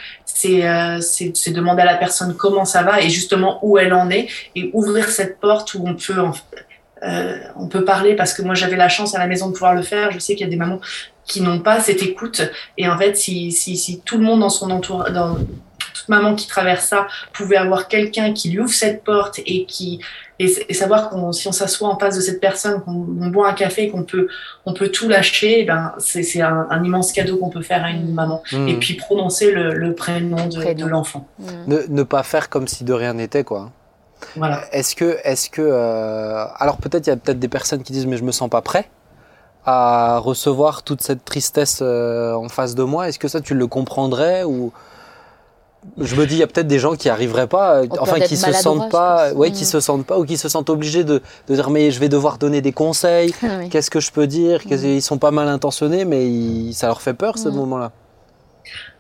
Euh, c'est demander à la personne comment ça va et justement où elle en est et ouvrir cette porte où on peut euh, on peut parler parce que moi j'avais la chance à la maison de pouvoir le faire. Je sais qu'il y a des mamans qui n'ont pas cette écoute et en fait si, si, si tout le monde dans son entourage, toute maman qui traverse ça pouvait avoir quelqu'un qui lui ouvre cette porte et qui et, savoir qu'on si on s'assoit en face de cette personne, qu'on boit un café, qu'on peut on peut tout lâcher, eh ben c'est un, un, immense cadeau qu'on peut faire à une maman. Mmh. Et puis prononcer le, le prénom de, de l'enfant. Mmh. Ne, ne, pas faire comme si de rien n'était quoi. Voilà. Est-ce que est-ce que euh, alors peut-être il y a peut-être des personnes qui disent mais je me sens pas prêt. à recevoir toute cette tristesse euh, en face de moi Est-ce que ça, tu le comprendrais ou je me dis, il y a peut-être des gens qui arriveraient pas, euh, On enfin qui se sentent pas, ouais, Mm. qui se sentent pas ou qui se sentent obligés de, de dire mais je vais devoir donner des conseils. Oui. Qu'est-ce que je peux dire? Qu'est-ce- Mm. Ils sont pas mal intentionnés, mais ils- ça leur fait peur ce Mm. moment-là.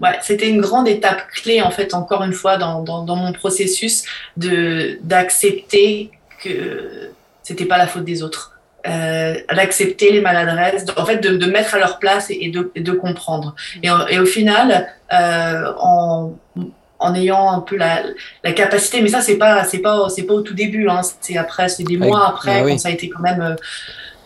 Ouais, c'était une grande étape clé, en fait, encore une fois, dans, dans, dans mon processus de d'accepter que c'était pas la faute des autres. Euh, d'accepter les maladresses, de- en fait, de, de mettre à leur place et, et de, et de comprendre. Et, en- et au final, euh, en, en ayant un peu la, la capacité, mais ça, c'est pas, c'est pas, c'est pas au tout début, hein, c'est après, c'est des Oui. mois après, Ah oui. quand ça a été quand même euh,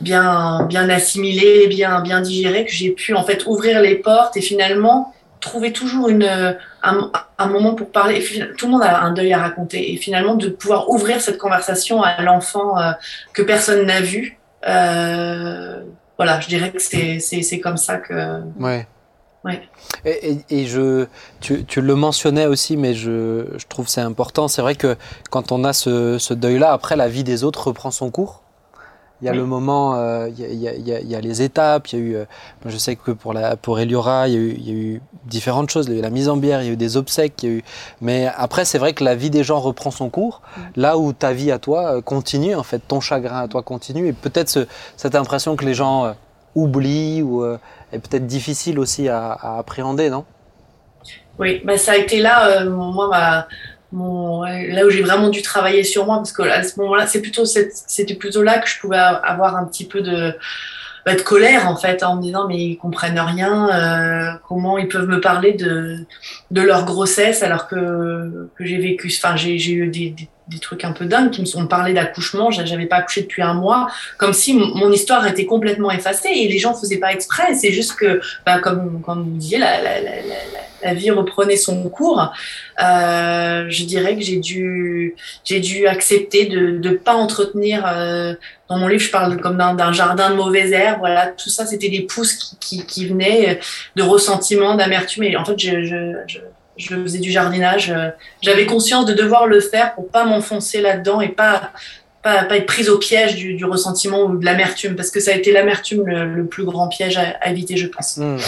bien, bien assimilé, bien, bien digéré, que j'ai pu en fait ouvrir les portes et finalement trouver toujours une, euh, un, un moment pour parler. Tout le monde a un deuil à raconter et finalement de pouvoir ouvrir cette conversation à l'enfant euh, que personne n'a vu. Euh, voilà, je dirais que c'est c'est- c'est comme ça que. Ouais. Ouais. Et, et- et je, tu, tu le mentionnais aussi, mais je, je trouve que c'est important. C'est vrai que quand on a ce, ce deuil-là, après la vie des autres reprend son cours. Il y a Oui. le moment, euh, il, y a, il y a- il y a- il y a les étapes. Il y a eu, euh, je sais que pour la pour Eliora, il y, a eu, il y a eu différentes choses. Il y a eu la mise en bière, il y a eu des obsèques. Il y a eu... Mais après, c'est vrai que la vie des gens reprend son cours. Là où ta vie à toi euh, continue, en fait, ton chagrin à toi continue. Et peut-être ce- cette impression que les gens euh, oublient ou est peut-être difficile aussi à, à appréhender, non? Oui, bah ça a été là, moi, ma, mon, ouais, là où j'ai vraiment dû travailler sur moi, parce que à ce moment-là, c'est plutôt, c'était plutôt là que je pouvais avoir un petit peu de, bah, de colère, en fait, en me disant, mais ils comprennent rien, euh, comment ils peuvent me parler de, de leur grossesse alors que, que j'ai vécu, enfin, j'ai, eu des, des, trucs un peu dingues qui me sont parlé d'accouchement, j'a- j'avais pas accouché depuis un mois, comme si mon mon histoire était complètement effacée et les gens faisaient pas exprès, c'est juste que, bah, comme, comme vous disiez, la, la, la, la, la vie reprenait son cours, euh, je dirais que j'ai dû, j'ai dû accepter de ne pas entretenir. Euh, dans mon livre, je parle comme d'un jardin de mauvaises herbes. Voilà, tout ça, c'était des pousses qui, venaient de ressentiment, d'amertume. Et en fait, je, je, faisais du jardinage. euh, J'avais conscience de devoir le faire pour pas m'enfoncer là-dedans et pas pas, pas être prise au piège du, du ressentiment ou de l'amertume, parce que ça a été l'amertume le, le plus grand piège à, à éviter, je pense. Hmm. Mmh.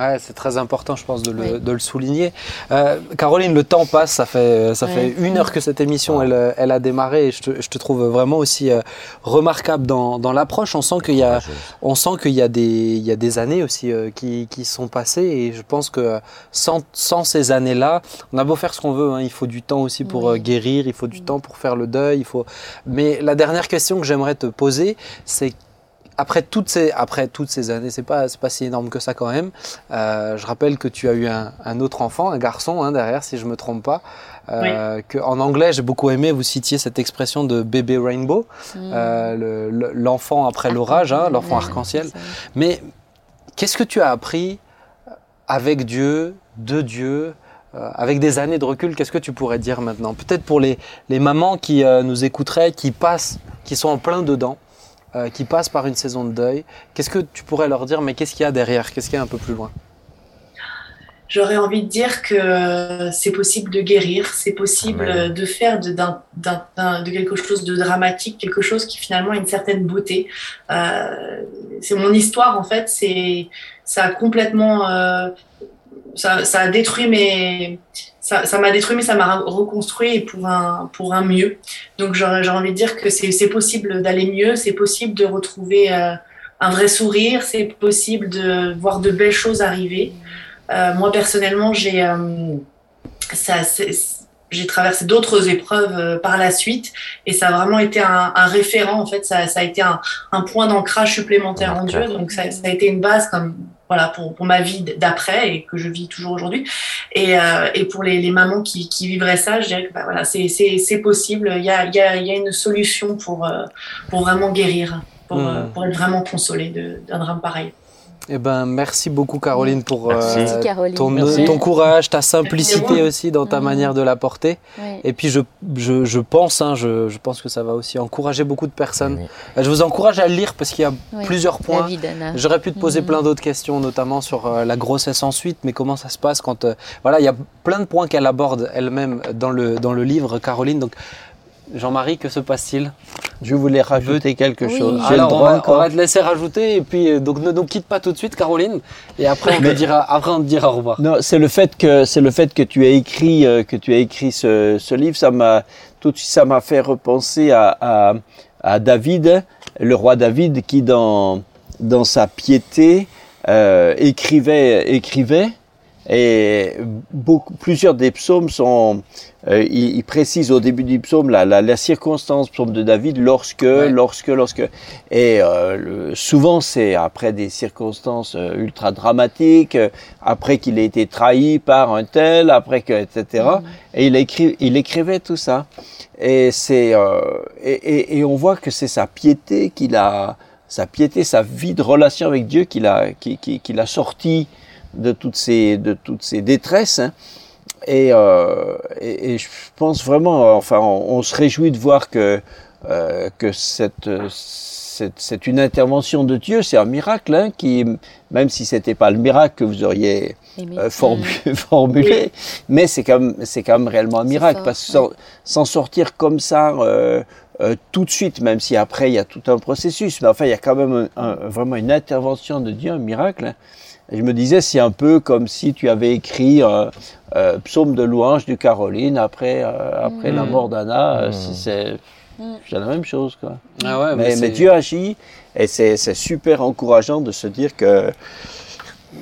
Ouais, c'est très important, je pense, de le, Oui. de le souligner. Euh, Caroline, le temps passe, ça fait, ça Ouais. fait une heure que cette émission, elle, elle a démarré et je te, je te trouve vraiment aussi euh, remarquable dans, dans l'approche. On sent qu'il y a, Courageuse. on sent qu'il y a des, il y a des années aussi euh, qui, qui sont passées et je pense que sans, sans ces années-là, on a beau faire ce qu'on veut, hein, il faut du temps aussi pour Oui. euh, guérir, il faut du Mm. temps pour faire le deuil, il faut. Mais la dernière question que j'aimerais te poser, c'est après toutes ces, après toutes ces années, c'est pas, c'est pas si énorme que ça quand même. Euh, je rappelle que tu as eu un, un autre enfant, un garçon hein, derrière, si je me trompe pas. Euh, que en anglais, j'ai beaucoup aimé, vous citiez cette expression de bébé rainbow, Mm. euh, le- le- l'enfant après l'orage, hein, l'enfant arc-en-ciel. Mais qu'est-ce que tu as appris avec Dieu, de Dieu, euh, avec des années de recul Qu'est-ce que tu pourrais dire maintenant? Peut-être pour les, les mamans qui euh, nous écouteraient, qui passent, qui sont en plein dedans, euh, qui passent par une saison de deuil. Qu'est-ce que tu pourrais leur dire Mais qu'est-ce qu'il y a derrière? Qu'est-ce qu'il y a un peu plus loin? J'aurais envie de dire que c'est possible de guérir, c'est possible Amen. de faire de, de quelque chose de dramatique, quelque chose qui finalement a une certaine beauté. C'est mon histoire en fait, c'est ça a complètement, ça, ça a détruit mes, ça, ça m'a détruit mais ça m'a reconstruit pour un pour un mieux. Donc j'ai envie de dire que c'est possible d'aller mieux, c'est possible de retrouver euh, un vrai sourire, c'est possible de voir de belles choses arriver. Euh, moi personnellement, j'ai euh, ça, j'ai traversé d'autres épreuves par la suite et ça a vraiment été un, un référent en fait. Ça, ça a été un, un point d'ancrage supplémentaire en Dieu. Donc ça, ça a été une base comme voilà pour, pour ma vie d'après et que je vis toujours aujourd'hui. Et, euh, et pour les, les mamans qui, qui vivraient ça, je dirais que bah, voilà, c'est c'est- c'est possible. Il y a, il y, a, y a une solution pour, euh, pour vraiment guérir, pour, Mm. euh, pour être vraiment consolé de- d'un drame pareil. Eh ben, merci beaucoup Caroline pour Merci. euh, Merci, Caroline. ton, Merci. ton courage, ta simplicité aussi dans ta Mhm. manière de l'apporter. Ouais. Et puis je, je, je pense, hein, je, je pense que ça va aussi encourager beaucoup de personnes. Oui. Euh, Je vous encourage à le lire parce qu'il y a plusieurs La points. J'aurais pu te poser Mhm. plein d'autres questions, notamment sur euh, la grossesse ensuite, mais comment ça se passe quand... euh, voilà, il y a plein de points qu'elle aborde elle-même dans le, dans le livre, Caroline. Donc, Jean-Marie, que se passe-t-il? Je voulais rajouter quelque Oui. chose. Le Alors, on droit va, on va te laisser rajouter et puis euh, donc ne nous quitte pas tout de suite, Caroline. Et après, on te dira, après on te dira au revoir. Non, c'est le fait que c'est le fait que tu as écrit euh, que tu as écrit ce, ce livre, ça m'a tout de suite ça m'a fait repenser à, à, à David, le roi David, qui dans dans sa piété euh, écrivait écrivait et beaucoup plusieurs des psaumes sont euh, il, il précise au début du psaume la, la, la circonstance psaume de David lorsque Ouais. lorsque lorsque et euh, le- souvent c'est après des circonstances euh, ultra dramatiques euh, après qu'il ait été trahi par un tel, après que, etc. Et il, écrit, il écrivait tout ça. Et, c'est, euh, et, et, et on voit que c'est sa piété qu'il a, sa piété, sa vie de relation avec Dieu qu'il a, qui, qui, qui l'a sorti de toutes ces, de toutes ces détresses. hein. Et, euh, et, et je pense vraiment, enfin, on, on se réjouit de voir que, euh, que cette, euh, c'est, c'est une intervention de Dieu, c'est un miracle, hein, qui, même si c'était pas le miracle que vous auriez euh, formulé, mais c'est quand même, c'est quand même réellement un miracle fort, parce que sans, sans sortir comme ça euh, tout de suite, même si après il y a tout un processus, mais enfin il y a quand même un- un- vraiment une intervention de Dieu, un miracle. hein. Et je me disais, c'est un peu comme si tu avais écrit un euh, psaume de louange du Caroline après, euh, après la Mm. mort d'Anna. euh, Mm. c'est- c'est, Mm. c'est la même chose. Quoi. Ah ouais, Mais, c'est- mais Dieu agit et c'est c'est super encourageant de se dire que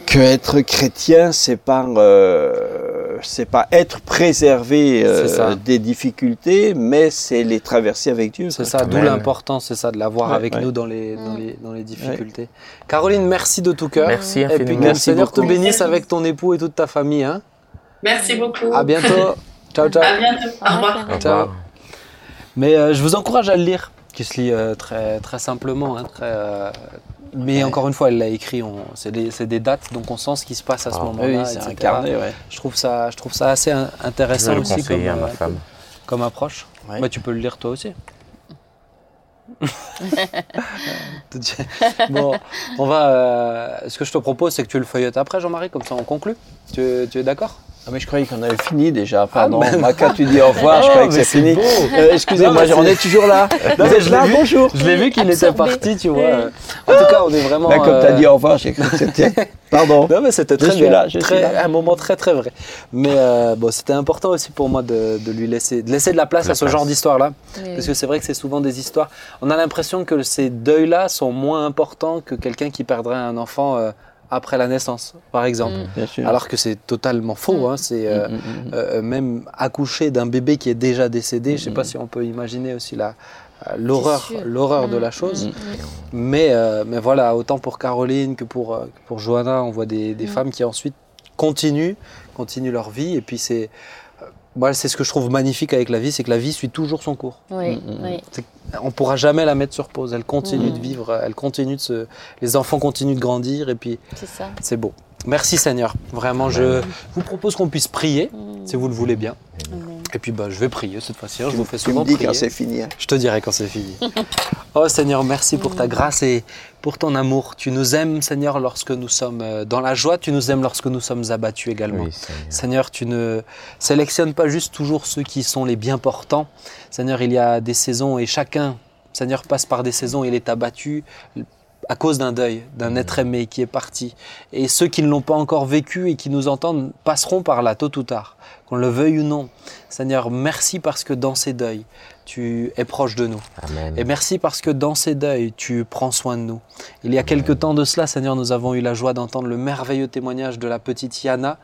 que être chrétien c'est pas euh, c'est pas être préservé euh, des difficultés mais c'est les traverser avec Dieu. C'est ça, d'où l'importance, c'est ça, de l'avoir Ouais, avec ouais. nous dans les, dans Mm. les, dans les difficultés. Caroline, merci de tout cœur. Merci Et puis que infiniment. le Seigneur te bénisse avec ton époux et toute ta famille. Hein. Merci beaucoup. À bientôt. ciao, ciao. À bientôt. Au revoir. Au Ciao. Mais euh, je vous encourage à le lire, qui se lit euh, très, très simplement. hein, très, euh, mais Ouais. encore une fois, elle l'a écrit, on- c'est des, dates, donc on sent ce qui se passe à ce Ah, moment-là. Oui, c'est incarné, ouais. Je trouve ça, je trouve ça assez Je intéressant vais aussi comme, conseiller à ma euh, comme approche. Ouais. Bah, tu peux le lire toi aussi. bon, on va. euh, ce que je te propose, c'est que tu le feuillettes après, Jean-Marie, comme ça on conclut. Tu, tu es d'accord? Ah, mais je croyais qu'on avait fini déjà. Pardon. ben- Moi, quand tu dis au revoir, je croyais que c'est fini. Euh, Excusez-moi, on est toujours là. Non, Vous êtes là, l'ai vu. bonjour. Je l'ai vu qu'il était parti, tu vois. En tout cas, on est vraiment. Là, comme tu as euh, dit au revoir, j'ai cru que c'était. Pardon. Non, mais c'était très bien. là, je très, suis là. Un moment très très vrai. Mais euh, bon, c'était important aussi pour moi de, de lui laisser, de laisser de la place La à ce place. genre d'histoire-là. Oui, Parce que c'est vrai que c'est souvent des histoires. On a l'impression que ces deuils-là sont moins importants que quelqu'un qui perdrait un enfant euh, après la naissance, par exemple. Mm. Alors que c'est totalement faux. Mm. hein. C'est euh, Mm, mm. euh, même accoucher d'un bébé qui est déjà décédé. Je ne sais pas si on peut imaginer aussi la euh, l'horreur, l'horreur de la chose. Mais, euh, mais voilà, autant pour Caroline que pour, euh, que pour Johanna, on voit des, des Mm. femmes qui ensuite continuent, continuent leur vie. Et puis c'est, euh, moi, c'est ce que je trouve magnifique avec la vie, c'est que la vie suit toujours son cours. Oui, oui. On pourra jamais la mettre sur pause. Elle continue Mm. de vivre, elle continue de se, les enfants continuent de grandir et puis c'est beau. Merci Seigneur. Vraiment, je vous propose qu'on puisse prier, Mm. si vous le voulez bien. Amen. Et puis bah, je vais prier cette fois-ci. hein. Je vous fais Tu me souvent dis prier. quand c'est fini. hein. Je te dirai quand c'est fini. oh Seigneur, merci pour ta grâce et pour ton amour. Tu nous aimes, Seigneur, lorsque nous sommes euh, dans la joie. Tu nous aimes lorsque nous sommes abattus également. Oui, Seigneur. Seigneur, tu ne sélectionnes pas juste toujours ceux qui sont les bien portants. Seigneur, il y a des saisons et chacun, Seigneur, passe par des saisons. Il est abattu à cause d'un deuil, d'un être aimé qui est parti. Et ceux qui ne l'ont pas encore vécu et qui nous entendent passeront par là tôt ou tard, qu'on le veuille ou non. Seigneur, merci parce que dans ces deuils, tu es proche de nous. Amen. Et merci parce que dans ces deuils, tu prends soin de nous. Il y a quelque temps de cela, Seigneur, nous avons eu la joie d'entendre le merveilleux témoignage de la petite Yana,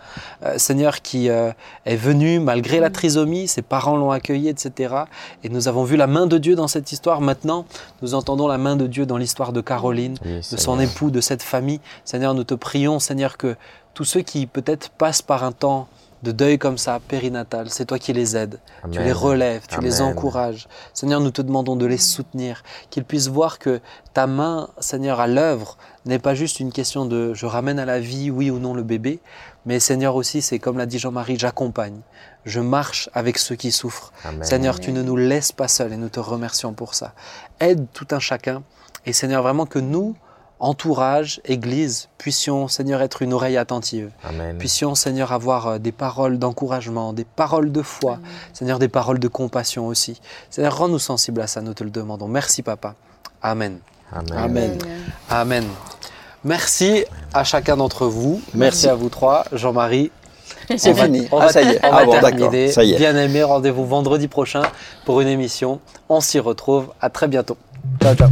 euh, Seigneur, qui euh, est venue malgré la trisomie, ses parents l'ont accueillie, etc. Et nous avons vu la main de Dieu dans cette histoire. Maintenant, nous entendons la main de Dieu dans l'histoire de Caroline, Oui, de son époux, de cette famille. Seigneur, nous te prions, Seigneur, que tous ceux qui peut-être passent par un temps de deuil comme ça, périnatal, c'est toi qui les aides. Tu les relèves, tu les encourages. Seigneur, nous te demandons de les soutenir, qu'ils puissent voir que ta main, Seigneur, à l'œuvre n'est pas juste une question de je ramène à la vie, oui ou non, le bébé, mais Seigneur aussi, c'est comme l'a dit Jean-Marie, j'accompagne, je marche avec ceux qui souffrent. Amen. Seigneur, tu ne nous laisses pas seuls et nous te remercions pour ça. Aide tout un chacun et Seigneur, vraiment que nous, entourage, Église, puissions, Seigneur, être une oreille attentive. Amen. Puissions, Seigneur, avoir euh, des paroles d'encouragement, des paroles de foi, Seigneur, des paroles de compassion aussi. Seigneur, rends-nous sensibles à ça, nous te le demandons. Merci, Papa. Amen. Amen. Amen. Amen. Merci à chacun d'entre vous. Merci, Merci. à vous trois. Jean-Marie, C'est on va- fini. on Ah, va- ça y est. On Ah va bon, terminer. Ça y est. Bien aimé, rendez-vous vendredi prochain pour une émission. On s'y retrouve. À très bientôt. Ciao, ciao.